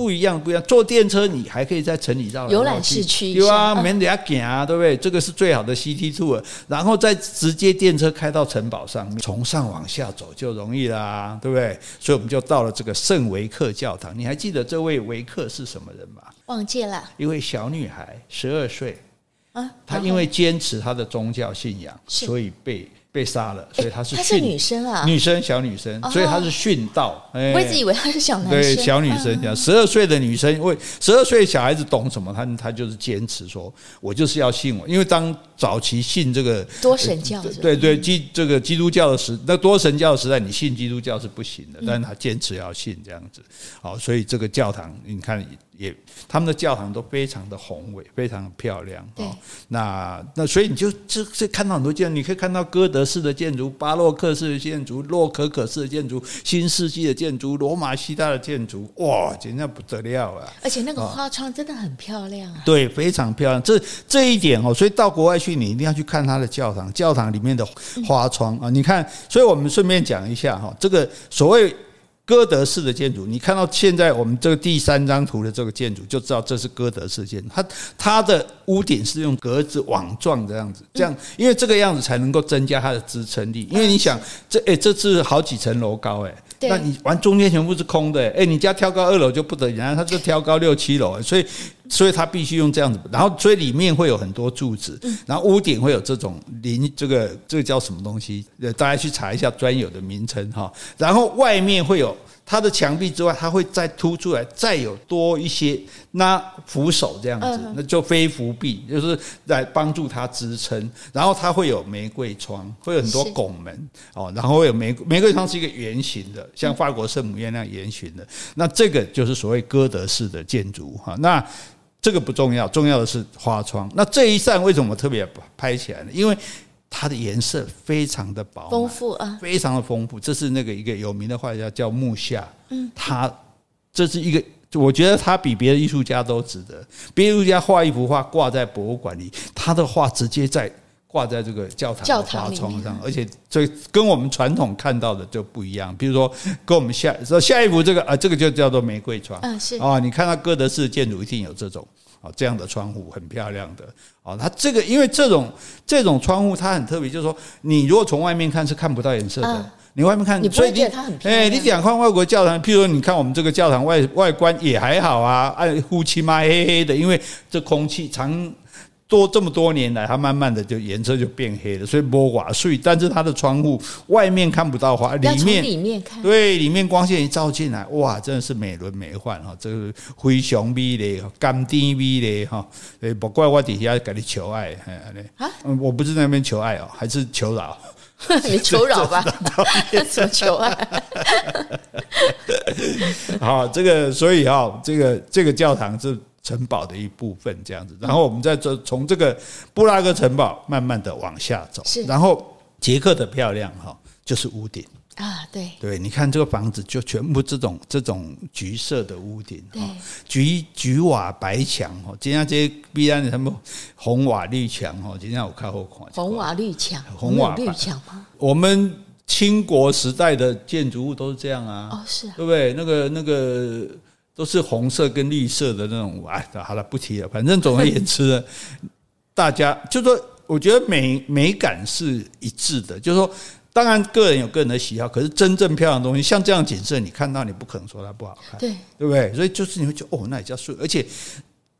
不一样，不一样。坐电车你还可以在城里绕游览市区，对啊，免得要行啊，对不对？这个是最好的 City Tour，然后再直接电车开到城堡上面，从上往下走就容易啦，对不对？所以我们就到了这个圣维克教堂。你还记得这位维克是什么人吗？忘记了，一位小女孩，十二岁啊，她因为坚持她的宗教信仰，所以被。被杀了，所以她是她是女生啊，女生小女生，所以她是殉道。我一直以为她是小男生，对，小女生，讲十二岁的女生，因为十二岁小孩子懂什么？她她就是坚持说，我就是要信我，因为当早期信这个多神教，对对基这个基督教的时，那多神教的时代，你信基督教是不行的，但是她坚持要信这样子。好，所以这个教堂，你看。也，他们的教堂都非常的宏伟，非常的漂亮。对，那那所以你就这这看到很多建筑，你可以看到哥德式的建筑、巴洛克式的建筑、洛可可式的建筑、新世纪的建筑、罗马希腊的建筑，哇，简直不得了啊！而且那个花窗真的很漂亮啊。对，非常漂亮。这这一点哦，所以到国外去，你一定要去看它的教堂，教堂里面的花窗啊。你看，所以我们顺便讲一下哈，这个所谓。哥德式的建筑，你看到现在我们这个第三张图的这个建筑，就知道这是哥德式建筑。它它的屋顶是用格子网状的样子，这样，因为这个样子才能够增加它的支撑力。因为你想，这诶，这是好几层楼高诶。那你完中间全部是空的，哎，你家挑高二楼就不得了，它就挑高六七楼，所以所以它必须用这样子，然后所以里面会有很多柱子，然后屋顶会有这种临这个这个叫什么东西？呃，大家去查一下专有的名称哈，然后外面会有。它的墙壁之外，它会再凸出来，再有多一些那扶手这样子，那就非扶壁，就是来帮助它支撑。然后它会有玫瑰窗，会有很多拱门哦，然后会有玫玫瑰窗是一个圆形的，像法国圣母院那样圆形的。那这个就是所谓哥德式的建筑哈。那这个不重要，重要的是花窗。那这一扇为什么特别拍起来呢？因为它的颜色非常的饱丰富啊，非常的丰富。这是那个一个有名的画家叫木下，嗯，他这是一个，我觉得他比别的艺术家都值得。别的艺术家画一幅画挂在博物馆里，他的画直接在挂在这个教堂的花窗上，而且这跟我们传统看到的就不一样。比如说，跟我们下说下一幅这个啊，这个就叫做玫瑰窗，嗯，是啊，你看到哥德式建筑一定有这种。啊，这样的窗户很漂亮的。啊，它这个因为这种这种窗户它很特别，就是说你如果从外面看是看不到颜色的，你外面看，所以你哎，你想看外国教堂，譬如说你看我们这个教堂外外观也还好啊，哎，乌漆嘛黑黑的，因为这空气长。多这么多年来，它慢慢的就颜色就变黑了，所以摸瓦碎。但是它的窗户外面看不到花，里面里面看，对，里面光线一照进来，哇，真的是美轮美奂哈！这个灰熊味的，甘甜味的哈，诶，不怪我底下给你求爱，啊，我不是在那边求爱哦，还是求饶？你求饶吧，怎么 求爱？好，这个所以哈，这个这个教堂是。城堡的一部分这样子，然后我们再这从这个布拉格城堡慢慢的往下走，是，然后捷克的漂亮哈，就是屋顶。啊，对。对，你看这个房子就全部这种这种橘色的屋顶，对，橘橘瓦白墙哈，今天这些必然他们红瓦绿墙哈，今天我看后看红瓦绿墙，红瓦绿墙吗？我们清国时代的建筑物都是这样啊，哦是，对不对？那个那个。都是红色跟绿色的那种，哎，好了，不提了。反正总而言之呢，大家就说，我觉得美美感是一致的。就是说，当然个人有个人的喜好，可是真正漂亮的东西，像这样景色，你看到你不可能说它不好看，对对不对？所以就是你会觉得哦，那也叫素，而且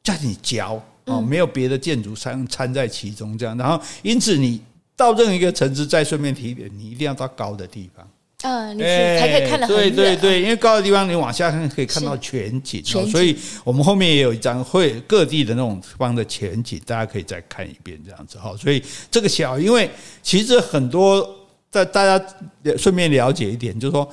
叫你嚼哦，没有别的建筑掺掺在其中这样。然后，因此你到任何一个城市，再顺便提一点，你一定要到高的地方。嗯，你才可以看得很远。对对对，因为高的地方你往下看可以看到全景，全景，所以我们后面也有一张会各地的那种方的全景，大家可以再看一遍这样子哈。所以这个小，因为其实很多在大家顺便了解一点，就是说，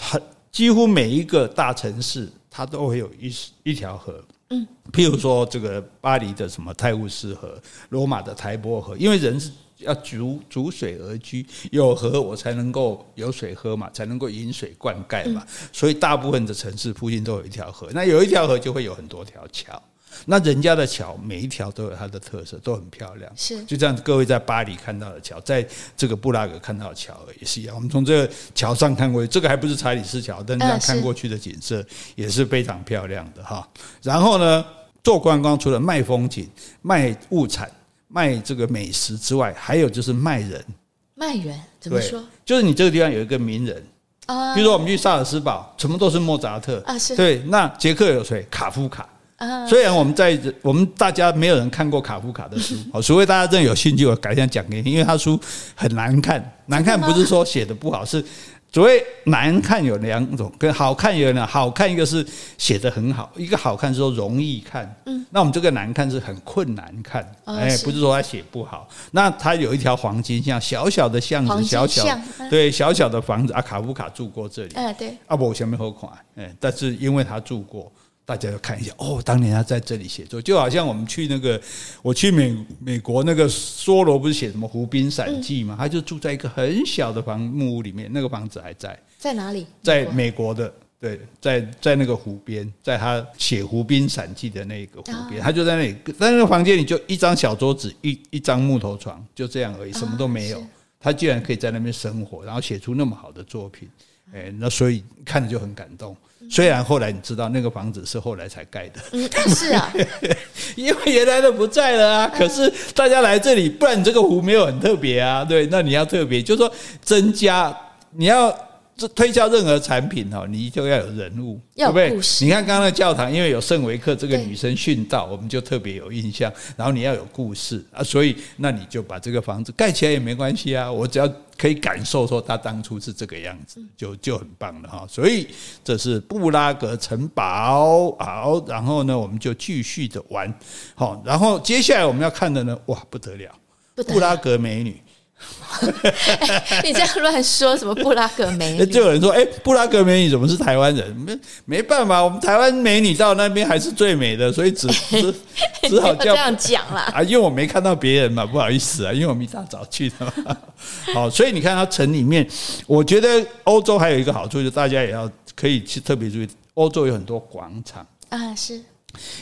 很几乎每一个大城市它都会有一一条河。嗯，譬如说这个巴黎的什么泰晤士河，罗马的台波河，因为人是。要逐逐水而居，有河我才能够有水喝嘛，才能够引水灌溉嘛。所以大部分的城市附近都有一条河，那有一条河就会有很多条桥。那人家的桥每一条都有它的特色，都很漂亮。是就这样，各位在巴黎看到的桥，在这个布拉格看到的桥也是一样。我们从这个桥上看过去，这个还不是查理斯桥，但这样看过去的景色也是非常漂亮的哈。然后呢，做观光除了卖风景、卖物产、卖这个美食之外，还有就是卖人。卖人怎么说？就是你这个地方有一个名人啊，比如说我们去萨尔斯堡，全部都是莫扎特啊，是对。那捷克有谁？卡夫卡。虽然我们在我们大家没有人看过卡夫卡的书，好，除非大家真的有兴趣，我改天讲给你，因为他书很难看，难看不是说写的不好，是所谓难看有两种，跟好看有两，好看一个是写的很好，一个好看是说容易看，嗯，那我们这个难看是很困难看，哎，不是说他写不好，那他有一条黄金巷，小小的巷子，小小对小小的房子啊，卡夫卡住过这里，哎对，啊不，我前面何款，哎，但是因为他住过。大家要看一下哦，当年他在这里写作，就好像我们去那个，我去美美国那个梭罗不是写什么《湖滨散记》嘛，他就住在一个很小的房木屋里面，那个房子还在。在哪里？在美国的，对，在在那个湖边，在他写《湖滨散记》的那个湖边，他就在那里，在那个房间里就一张小桌子，一一张木头床，就这样而已，什么都没有。他居然可以在那边生活，然后写出那么好的作品，哎，那所以看着就很感动。虽然后来你知道那个房子是后来才盖的，嗯，是啊，因为原来的不在了啊。可是大家来这里，不然你这个湖没有很特别啊。对，那你要特别，就是说增加你要。这推销任何产品哈，你就要有人物，对不对？你看刚刚的教堂，因为有圣维克这个女生殉道，我们就特别有印象。然后你要有故事啊，所以那你就把这个房子盖起来也没关系啊。我只要可以感受说他当初是这个样子，就就很棒了哈。所以这是布拉格城堡，好，然后呢，我们就继续的玩，好，然后接下来我们要看的呢，哇，不得了，布拉格美女。欸、你这样乱说什么布拉格美女？就有人说，哎、欸，布拉格美女怎么是台湾人？没没办法，我们台湾美女到那边还是最美的，所以只 只只好叫这样讲啦。啊，因为我没看到别人嘛，不好意思啊，因为我们一大早去的嘛。好，所以你看它城里面，我觉得欧洲还有一个好处，就大家也要可以去特别注意，欧洲有很多广场啊，是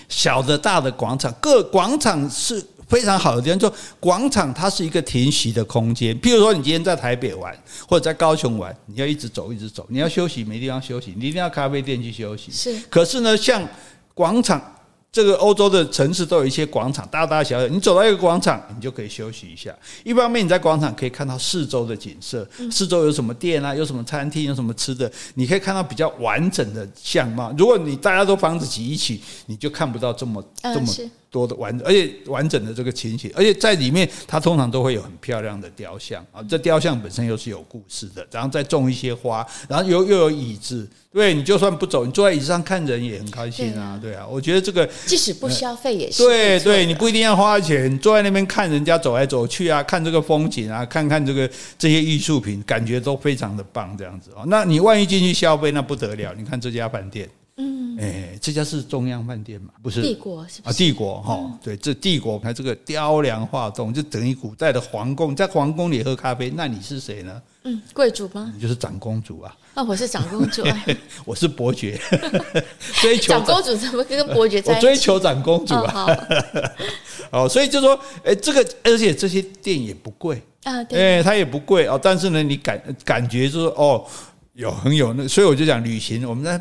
小的、大的广场，各广场是。非常好的地方，就广场，它是一个停息的空间。譬如说，你今天在台北玩，或者在高雄玩，你要一直走，一直走，你要休息没地方休息，你一定要咖啡店去休息。是。可是呢，像广场，这个欧洲的城市都有一些广场，大大小小，你走到一个广场，你就可以休息一下。一方面，你在广场可以看到四周的景色，四周有什么店啊，有什么餐厅，有什么吃的，你可以看到比较完整的相貌。如果你大家都房子挤一起，你就看不到这么这么。多的完，而且完整的这个情形，而且在里面，它通常都会有很漂亮的雕像啊。这雕像本身又是有故事的，然后再种一些花，然后又又有椅子，对，你就算不走，你坐在椅子上看人也很开心啊，对啊。我觉得这个即使不消费也是对对，你不一定要花钱，坐在那边看人家走来走去啊，看这个风景啊，看看这个这些艺术品，感觉都非常的棒，这样子哦。那你万一进去消费，那不得了，你看这家饭店。嗯，哎，这家是中央饭店嘛？不是帝国是不是啊？帝国哈，嗯、对，这帝国它这个雕梁画栋，就等于古代的皇宫。在皇宫里喝咖啡，那你是谁呢？嗯，贵族吗？你就是长公主啊！啊、哦，我是长公主啊！我是伯爵，追求长公主怎么跟伯爵在一起？我追求长公主啊！哦，所以就说，哎，这个而且这些店也不贵啊，对，哎，它也不贵哦。但是呢，你感感觉就是哦，有很有那，所以我就讲旅行，我们在。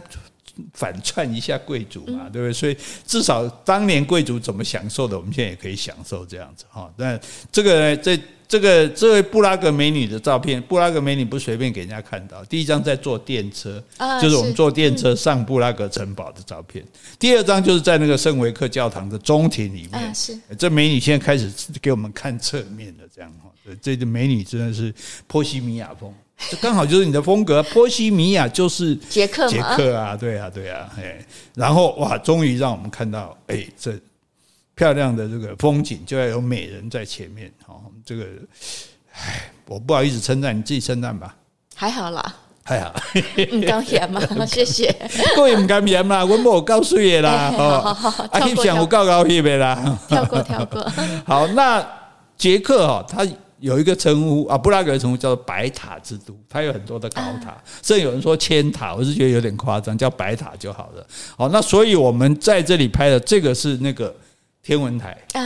反串一下贵族嘛，对不对？所以至少当年贵族怎么享受的，我们现在也可以享受这样子哈。那这个呢，这这个这位布拉格美女的照片，布拉格美女不随便给人家看到。第一张在坐电车，就是我们坐电车上布拉格城堡的照片。第二张就是在那个圣维克教堂的中庭里面。是这美女现在开始给我们看侧面的这样哈。这个美女真的是波西米亚风。这刚好就是你的风格，波西米亚就是捷克，捷克啊，对啊，对啊，哎，然后哇，终于让我们看到，哎，这漂亮的这个风景就要有美人在前面，哦，这个，哎，我不好意思称赞，你自己称赞吧，还好啦，还好，唔敢嫌嘛，谢谢，各位唔敢嫌啦，我冇告诉你啦，哦，阿想我告告你呗啦，跳过跳过，好，那捷克哈，他。有一个称呼啊，布拉格的称呼叫做白塔之都，它有很多的高塔，甚至有人说千塔，我是觉得有点夸张，叫白塔就好了。好，那所以我们在这里拍的这个是那个天文台啊，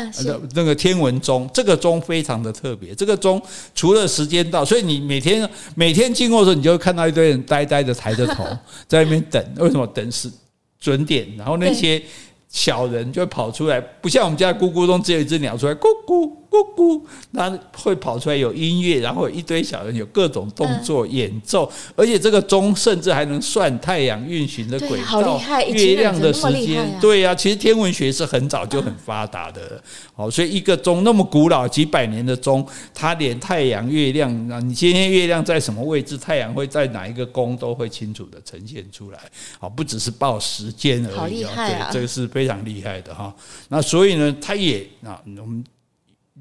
那个天文钟，这个钟非常的特别，这个钟除了时间到，所以你每天每天经过的时候，你就会看到一堆人呆呆的抬着头 在那边等，为什么等是准点？然后那些。小人就会跑出来，不像我们家的咕咕钟，只有一只鸟出来咕咕咕咕，它会跑出来有音乐，然后一堆小人有各种动作演奏，而且这个钟甚至还能算太阳运行的轨道、月亮的时间。对呀，其实天文学是很早就很发达的。好，所以一个钟那么古老几百年的钟，它连太阳、月亮，啊，你今天月亮在什么位置，太阳会在哪一个宫，都会清楚的呈现出来。好，不只是报时间而已。对，这个是非常厉害的哈。那所以呢，它也啊，我们。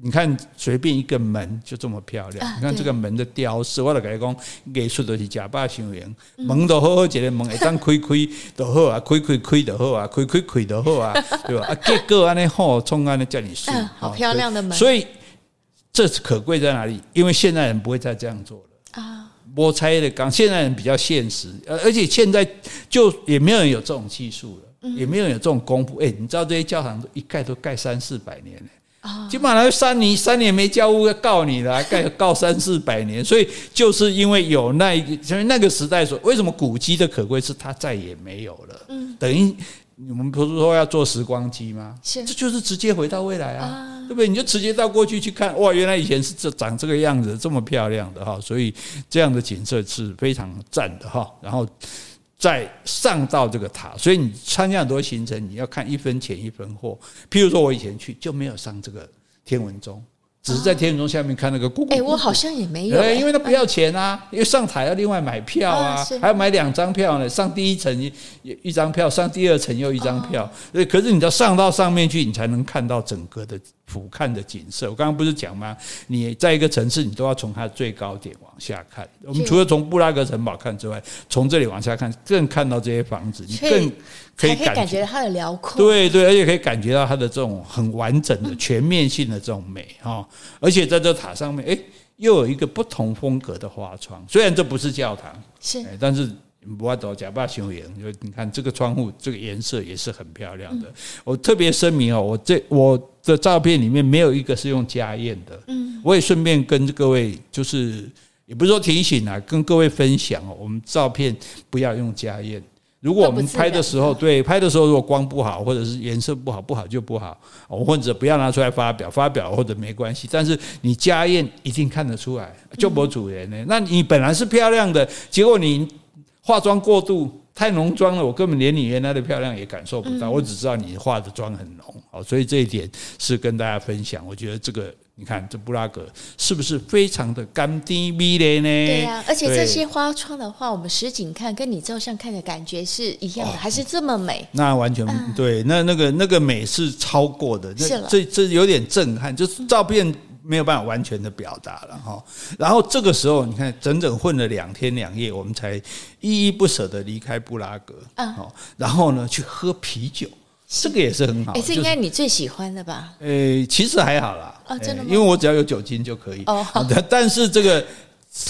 你看，随便一个门就这么漂亮。你看这个门的雕饰，我来跟你讲，艺术都是假把修养。门都好好，一个门一张开开都 好啊，开开开都好啊，开开开都好啊，对吧？啊，结构安尼好，从安尼叫你修，好漂亮的门。所以这是可贵在哪里？因为现代人不会再这样做了啊。我猜的讲，现代人比较现实，而而且现在就也没有人有这种技术了，也没有人有这种功夫。哎，你知道这些教堂一盖都盖三四百年了。基本上三年三年没交屋要告你了，告告三四百年，所以就是因为有那一个，因为那个时代所，为什么古迹的可贵是它再也没有了？嗯，等于我们不是说要做时光机吗？是，这就是直接回到未来啊，对不对？你就直接到过去去看，哇，原来以前是这长这个样子，这么漂亮的哈，所以这样的景色是非常赞的哈，然后。再上到这个塔，所以你参加很多行程，你要看一分钱一分货。譬如说，我以前去就没有上这个天文钟，只是在天文钟下面看那个咕咕。哎，我好像也没有，欸，因为它不要钱啊，因为上台要另外买票啊，还要买两张票呢。上第一层一一张票，上第二层又一张票。可是你要上到上面去，你才能看到整个的。俯瞰的景色，我刚刚不是讲吗？你在一个城市，你都要从它的最高点往下看。我们除了从布拉格城堡看之外，从这里往下看，更看到这些房子，你更可以感觉到它的辽阔。对对，而且可以感觉到它的这种很完整的、全面性的这种美哈。而且在这塔上面，诶，又有一个不同风格的花窗。虽然这不是教堂，是，但是。不要走假扮雄颜，就你看这个窗户，这个颜色也是很漂亮的。我特别声明哦，我这我的照片里面没有一个是用家宴的。嗯，我也顺便跟各位，就是也不是说提醒啊，跟各位分享哦，我们照片不要用家宴。如果我们拍的时候，对拍的时候，如果光不好，或者是颜色不好，不好就不好，或者不要拿出来发表，发表或者没关系。但是你家宴一定看得出来，就博主人呢，那你本来是漂亮的，结果你。化妆过度太浓妆了，我根本连你原来的漂亮也感受不到。我只知道你化的妆很浓，好，所以这一点是跟大家分享。我觉得这个，你看这布拉格是不是非常的甘甜美丽呢？对呀，而且这些花窗的话，我们实景看跟你照相看的感觉是一样的，还是这么美？那完全对，那那个那个美是超过的，那这这有点震撼，就是照片。没有办法完全的表达了哈，然后这个时候你看，整整混了两天两夜，我们才依依不舍的离开布拉格，嗯，然后呢去喝啤酒，这个也是很好，哎，这应该你最喜欢的吧？呃，其实还好啦，哦，真的吗？因为我只要有酒精就可以，哦，但是这个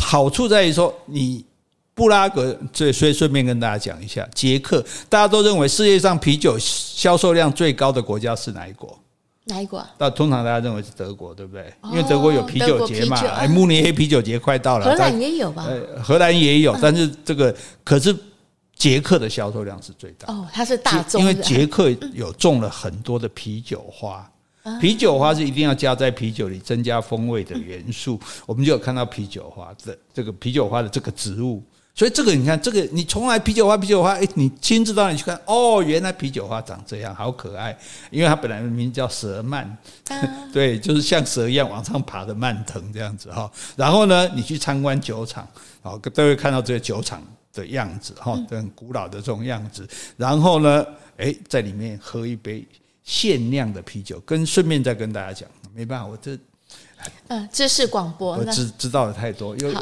好处在于说，你布拉格，所以所以顺便跟大家讲一下，捷克，大家都认为世界上啤酒销售量最高的国家是哪一国？哪一国？那通常大家认为是德国，对不对？因为德国有啤酒节嘛，哎，慕尼黑啤酒节快到了。荷兰也有吧？荷兰也有，但是这个可是捷克的销售量是最大。哦，它是大众，因为捷克有种了很多的啤酒花，啤酒花是一定要加在啤酒里增加风味的元素。我们就有看到啤酒花的这个啤酒花的这个植物。所以这个你看，这个你从来啤酒花啤酒花，哎，你亲自到你去看，哦，原来啤酒花长这样，好可爱，因为它本来的名字叫蛇蔓，对，就是像蛇一样往上爬的蔓藤这样子哈。然后呢，你去参观酒厂，好，都会看到这个酒厂的样子哈，很古老的这种样子。然后呢，哎，在里面喝一杯限量的啤酒，跟顺便再跟大家讲，没办法，我这，嗯，知识广播，我知知道的太多，因为。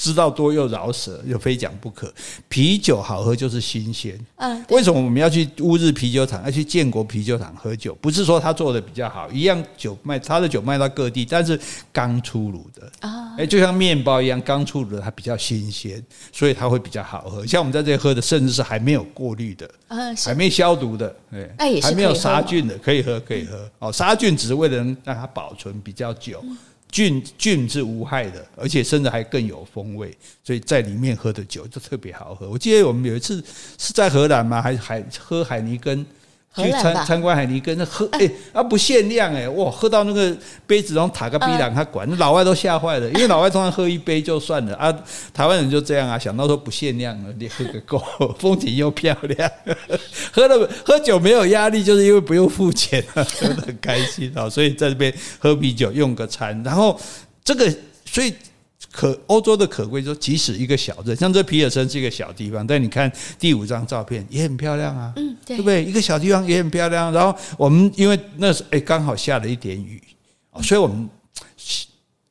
知道多又饶舌，又非讲不可。啤酒好喝就是新鲜。嗯，为什么我们要去乌日啤酒厂，要去建国啤酒厂喝酒？不是说他做的比较好，一样酒卖，他的酒卖到各地，但是刚出炉的啊，哎，就像面包一样，刚出炉的它比较新鲜，所以它会比较好喝。像我们在这里喝的，甚至是还没有过滤的，嗯，还没消毒的，哎，还没有杀菌的，可以喝，可以喝。哦，杀菌只是为了让它保存比较久。菌菌是无害的，而且甚至还更有风味，所以在里面喝的酒就特别好喝。我记得我们有一次是在荷兰吗？还是海喝海尼根。去参参观海尼根，那喝哎、欸、啊不限量哎、欸、哇，喝到那个杯子中塔个逼两他管，那老外都吓坏了，因为老外通常喝一杯就算了啊，台湾人就这样啊，想到说不限量了，你喝个够，风景又漂亮，喝了喝酒没有压力，就是因为不用付钱啊，喝的很开心啊，所以在这边喝啤酒用个餐，然后这个所以。可欧洲的可贵，说即使一个小镇，像这皮尔森是一个小地方，但你看第五张照片也很漂亮啊，嗯，对，对不对？一个小地方也很漂亮。然后我们因为那时哎刚好下了一点雨，所以我们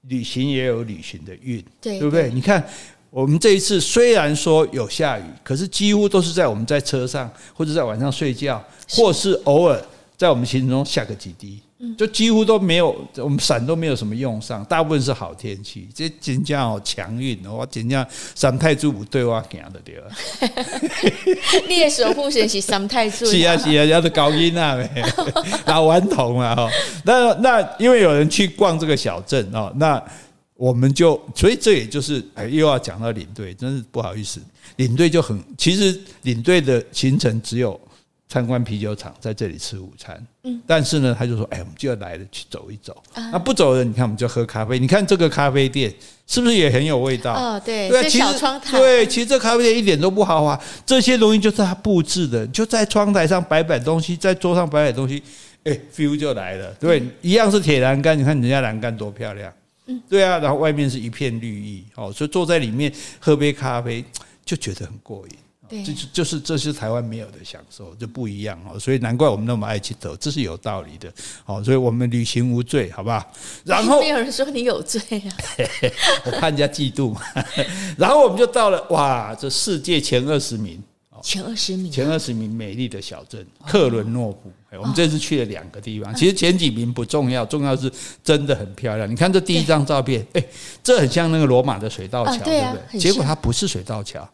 旅行也有旅行的运，对，对不对？你看我们这一次虽然说有下雨，可是几乎都是在我们在车上或者在晚上睡觉，或是偶尔在我们行程中下个几滴。就几乎都没有，我们伞都没有什么用上，大部分是好天气。这真正哦强运，我真正三太子对我行的对吧？你的守护神是三太子。是啊是啊，要是高音啊，老顽童啊哈。那那因为有人去逛这个小镇哦，那我们就所以这也就是哎又要讲到领队，真是不好意思，领队就很其实领队的行程只有。参观啤酒厂，在这里吃午餐。嗯，但是呢，他就说：“哎，我们就要来了，去走一走。那不走的，你看，我们就喝咖啡。你看这个咖啡店是不是也很有味道？哦，对，对，其实对，其实这咖啡店一点都不豪华，这些东西就是他布置的，就在窗台上摆摆东西，在桌上摆摆东西，哎，feel 就来了。对，一样是铁栏杆，你看人家栏杆多漂亮。嗯，对啊，然后外面是一片绿意，哦，所以坐在里面喝杯咖啡就觉得很过瘾。”对这就是这是台湾没有的享受，就不一样哦，所以难怪我们那么爱去走，这是有道理的。好，所以我们旅行无罪，好不好？然后 没有人说你有罪啊，我怕人家嫉妒嘛。然后我们就到了哇，这世界前二十名，前二十名，前二十名美丽的小镇克伦诺夫。我们这次去了两个地方，其实前几名不重要，重要是真的很漂亮。你看这第一张照片，哎，这很像那个罗马的水道桥，对不对？结果它不是水道桥。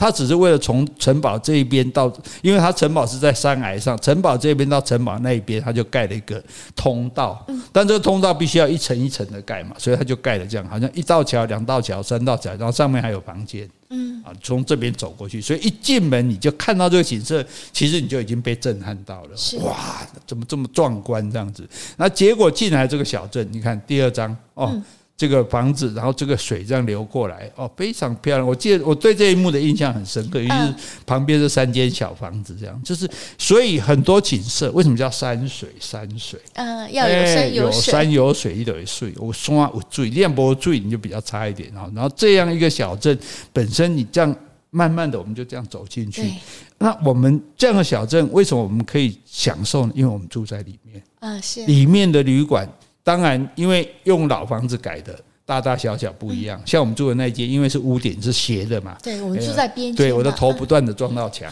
他只是为了从城堡这一边到，因为他城堡是在山崖上，城堡这边到城堡那一边，他就盖了一个通道。但这个通道必须要一层一层的盖嘛，所以他就盖了这样，好像一道桥、两道桥、三道桥，然后上面还有房间。嗯，啊，从这边走过去，所以一进门你就看到这个景色，其实你就已经被震撼到了。哇，怎么这么壮观这样子？那结果进来这个小镇，你看第二章哦。这个房子，然后这个水这样流过来，哦，非常漂亮。我记得我对这一幕的印象很深刻，于是旁边是三间小房子，这样就是，所以很多景色为什么叫山水？山水，嗯，要有山有水，有山有水，一堆水，我山有水，你不水你就比较差一点。然后，然后这样一个小镇本身，你这样慢慢的，我们就这样走进去。那我们这样的小镇，为什么我们可以享受呢？因为我们住在里面，啊，是里面的旅馆。当然，因为用老房子改的，大大小小不一样。像我们住的那间，因为是屋顶是斜的嘛，对，我们住在边间，对，我的头不断的撞到墙。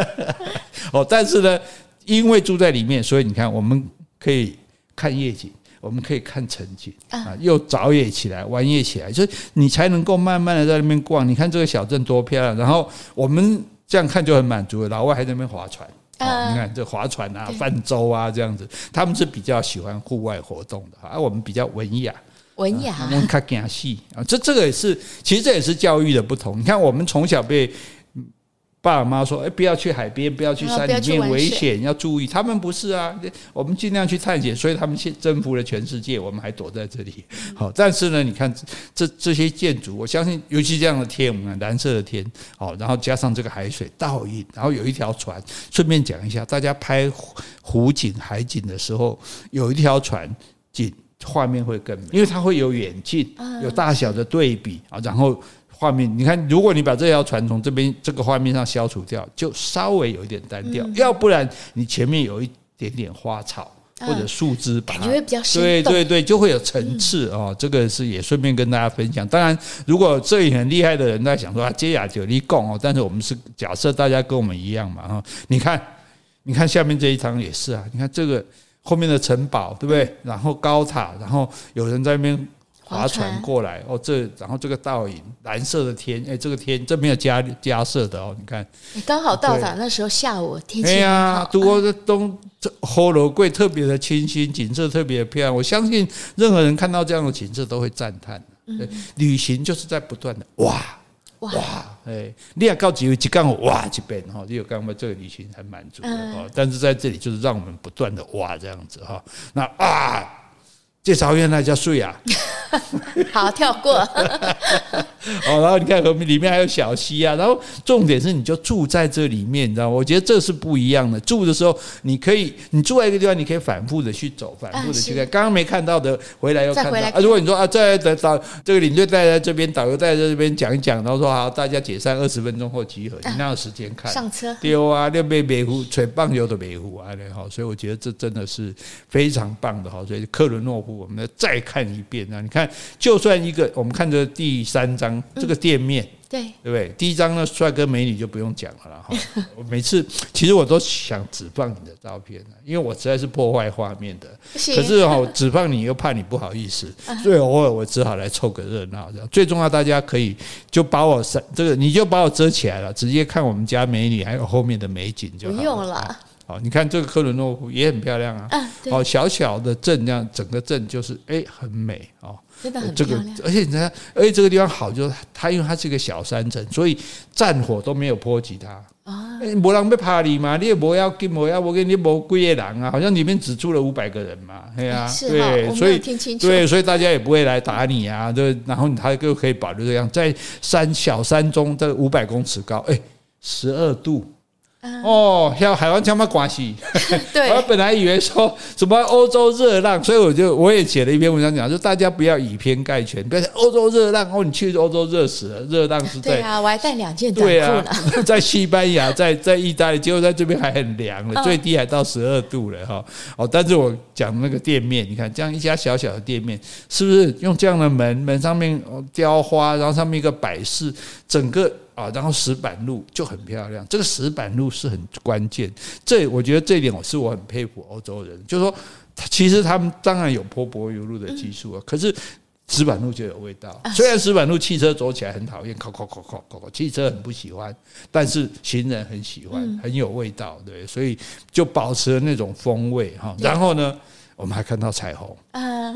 哦，但是呢，因为住在里面，所以你看，我们可以看夜景，我们可以看晨景啊，又早也起来，晚也起来，所以你才能够慢慢的在那边逛。你看这个小镇多漂亮，然后我们这样看就很满足了。老外还在那边划船。哦，你看这划船啊、泛舟啊这样子，他们是比较喜欢户外活动的，而我们比较文雅，文雅，我们看戏啊，这这个也是，其实这也是教育的不同。你看，我们从小被。爸爸妈妈说：“哎，不要去海边，不要去山里面，危险，要注意。”他们不是啊，我们尽量去探险，所以他们先征服了全世界，我们还躲在这里。好，但是呢，你看这这些建筑，我相信，尤其这样的天，我们蓝色的天，好，然后加上这个海水倒影，然后有一条船。顺便讲一下，大家拍湖景、海景的时候，有一条船景画面会更美，因为它会有远近，有大小的对比啊，然后。画面，你看，如果你把这条船从这边这个画面上消除掉，就稍微有一点单调。要不然你前面有一点点花草，或者树枝，感觉会比较生动。对对对，就会有层次哦。这个是也顺便跟大家分享。当然，如果摄影很厉害的人在想说啊，接雅九力共哦，但是我们是假设大家跟我们一样嘛哈。你看，你看下面这一张也是啊，你看这个后面的城堡对不对？然后高塔，然后有人在那边。划船过来哦，这然后这个倒影，蓝色的天，哎，这个天这没有加加色的哦，你看，刚好到达那时候下午天气呀，都说这东这红楼桂特别的清新，景色特别的漂亮。我相信任何人看到这样的景色都会赞叹。嗯，旅行就是在不断的哇哇哎，你也高级有几杠哇几遍哈，你有刚刚这个旅行很满足的哦。但是在这里就是让我们不断的哇这样子哈，那啊。介绍原那叫睡啊！好，跳过。哦，然后你看河里面还有小溪啊，然后重点是你就住在这里面，你知道吗？我觉得这是不一样的。住的时候，你可以你住在一个地方，你可以反复的去走，反复的去看。刚刚没看到的，回来又看到。啊，如果你说啊，在等导这个领队带在这边，导游带在这边讲一讲，然后说好，大家解散二十分钟后集合，你哪有时间看？上车。丢啊，六杯美湖吹棒球的美湖啊，然后，所以我觉得这真的是非常棒的哈。所以克伦诺夫。我们再看一遍啊！你看，就算一个，我们看着第三张这个店面，嗯、对对不对？第一张呢，帅哥美女就不用讲了啦。哈，我每次其实我都想只放你的照片，因为我实在是破坏画面的。可是哈，只放你又怕你不好意思，所以偶尔我只好来凑个热闹。这样最重要，大家可以就把我这个，你就把我遮起来了，直接看我们家美女还有后面的美景就好了。不用了。好，你看这个科伦诺夫也很漂亮啊。好，小小的镇这样，整个镇就是哎很美哦，真的很漂亮。而且你看，而且这个地方好，就是它因为它是一个小山城，所以战火都没有波及它啊。没人被怕你嘛，你也不要跟，不要我跟你没几个人啊，好像里面只住了五百个人嘛，对啊，对，所以对，所以大家也不会来打你啊，对。然后它就可以保留这样，在山小山中，这五百公尺高，哎，十二度。哦，像海湾这么关系，对，我本来以为说什么欧洲热浪，所以我就我也写了一篇文章讲，就大家不要以偏概全，不要欧洲热浪哦，你去欧洲热死了，热浪是在对啊，我还带两件短裤呢，啊，在西班牙，在在意大利，结果在这边还很凉了，最低还到十二度了哈。哦，但是我讲那个店面，你看这样一家小小的店面，是不是用这样的门，门上面雕花，然后上面一个摆饰，整个。啊，然后石板路就很漂亮，这个石板路是很关键。这我觉得这一点我是我很佩服欧洲人，就是说，其实他们当然有坡柏油路的技术啊，可是石板路就有味道。虽然石板路汽车走起来很讨厌，靠靠靠靠靠，汽车很不喜欢，但是行人很喜欢，很有味道，对，所以就保持了那种风味哈。然后呢？我们还看到彩虹，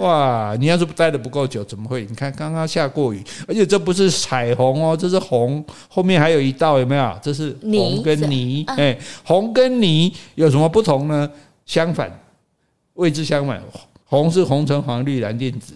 哇！你要是待得不够久，怎么会？你看刚刚下过雨，而且这不是彩虹哦，这是红，后面还有一道，有没有？这是红跟泥，哎，红跟泥有什么不同呢？相反，位置相反，红是红橙黄绿蓝靛紫，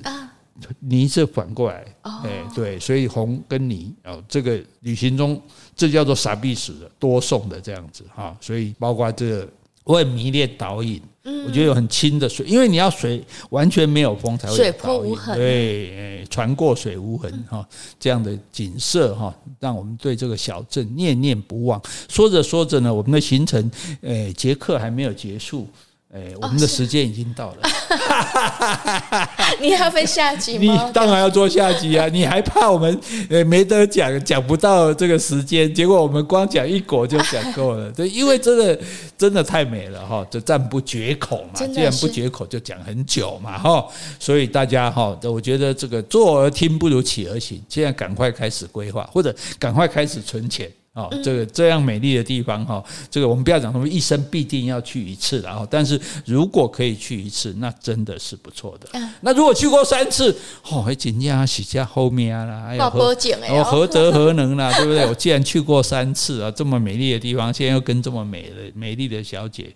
泥是反过来，哎，对，所以红跟泥哦，这个旅行中这叫做傻逼死的多送的这样子哈，所以包括这个。我很迷恋导引，我觉得有很清的水，因为你要水完全没有风才会。水波无痕。对，船过水无痕哈，这样的景色哈，让我们对这个小镇念念不忘。说着说着呢，我们的行程，诶，捷克还没有结束。哎，我们的时间已经到了。你要分下集吗？你当然要做下集啊！你还怕我们呃没得讲，讲不到这个时间？结果我们光讲一国就讲够了。对，因为真的真的太美了哈，就赞不绝口嘛。既然不绝口，就讲很久嘛哈。所以大家哈，我觉得这个坐而听不如起而行。现在赶快开始规划，或者赶快开始存钱。哦，这个这样美丽的地方哈，这个我们不要讲什么一生必定要去一次，然后，但是如果可以去一次，那真的是不错的。那如果去过三次，哦，还紧张洗下后面啦，还有何哦何德何能啦，对不对？我既然去过三次啊，这么美丽的地方，现在又跟这么美的美丽的小姐，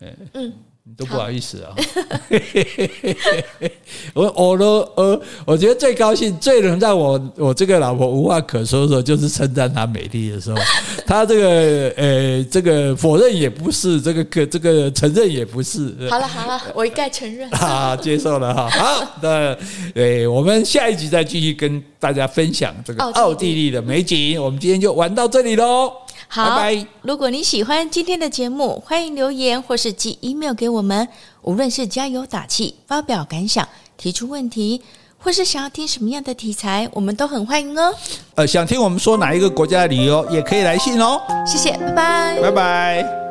呃嗯。你都不好意思啊！我我都呃，我觉得最高兴、最能让我我这个老婆无话可说的时候，就是称赞她美丽的时候。她这个呃，这个否认也不是，这个可这个承认也不是。好了好了，我一概承认。啊，接受了哈。好，那对，我们下一集再继续跟大家分享这个奥地利的美景。我们今天就玩到这里喽。好，拜拜。如果你喜欢今天的节目，欢迎留言或是寄 email 给我们。无论是加油打气、发表感想、提出问题，或是想要听什么样的题材，我们都很欢迎哦。呃，想听我们说哪一个国家的旅游，也可以来信哦。谢谢，拜拜，拜拜。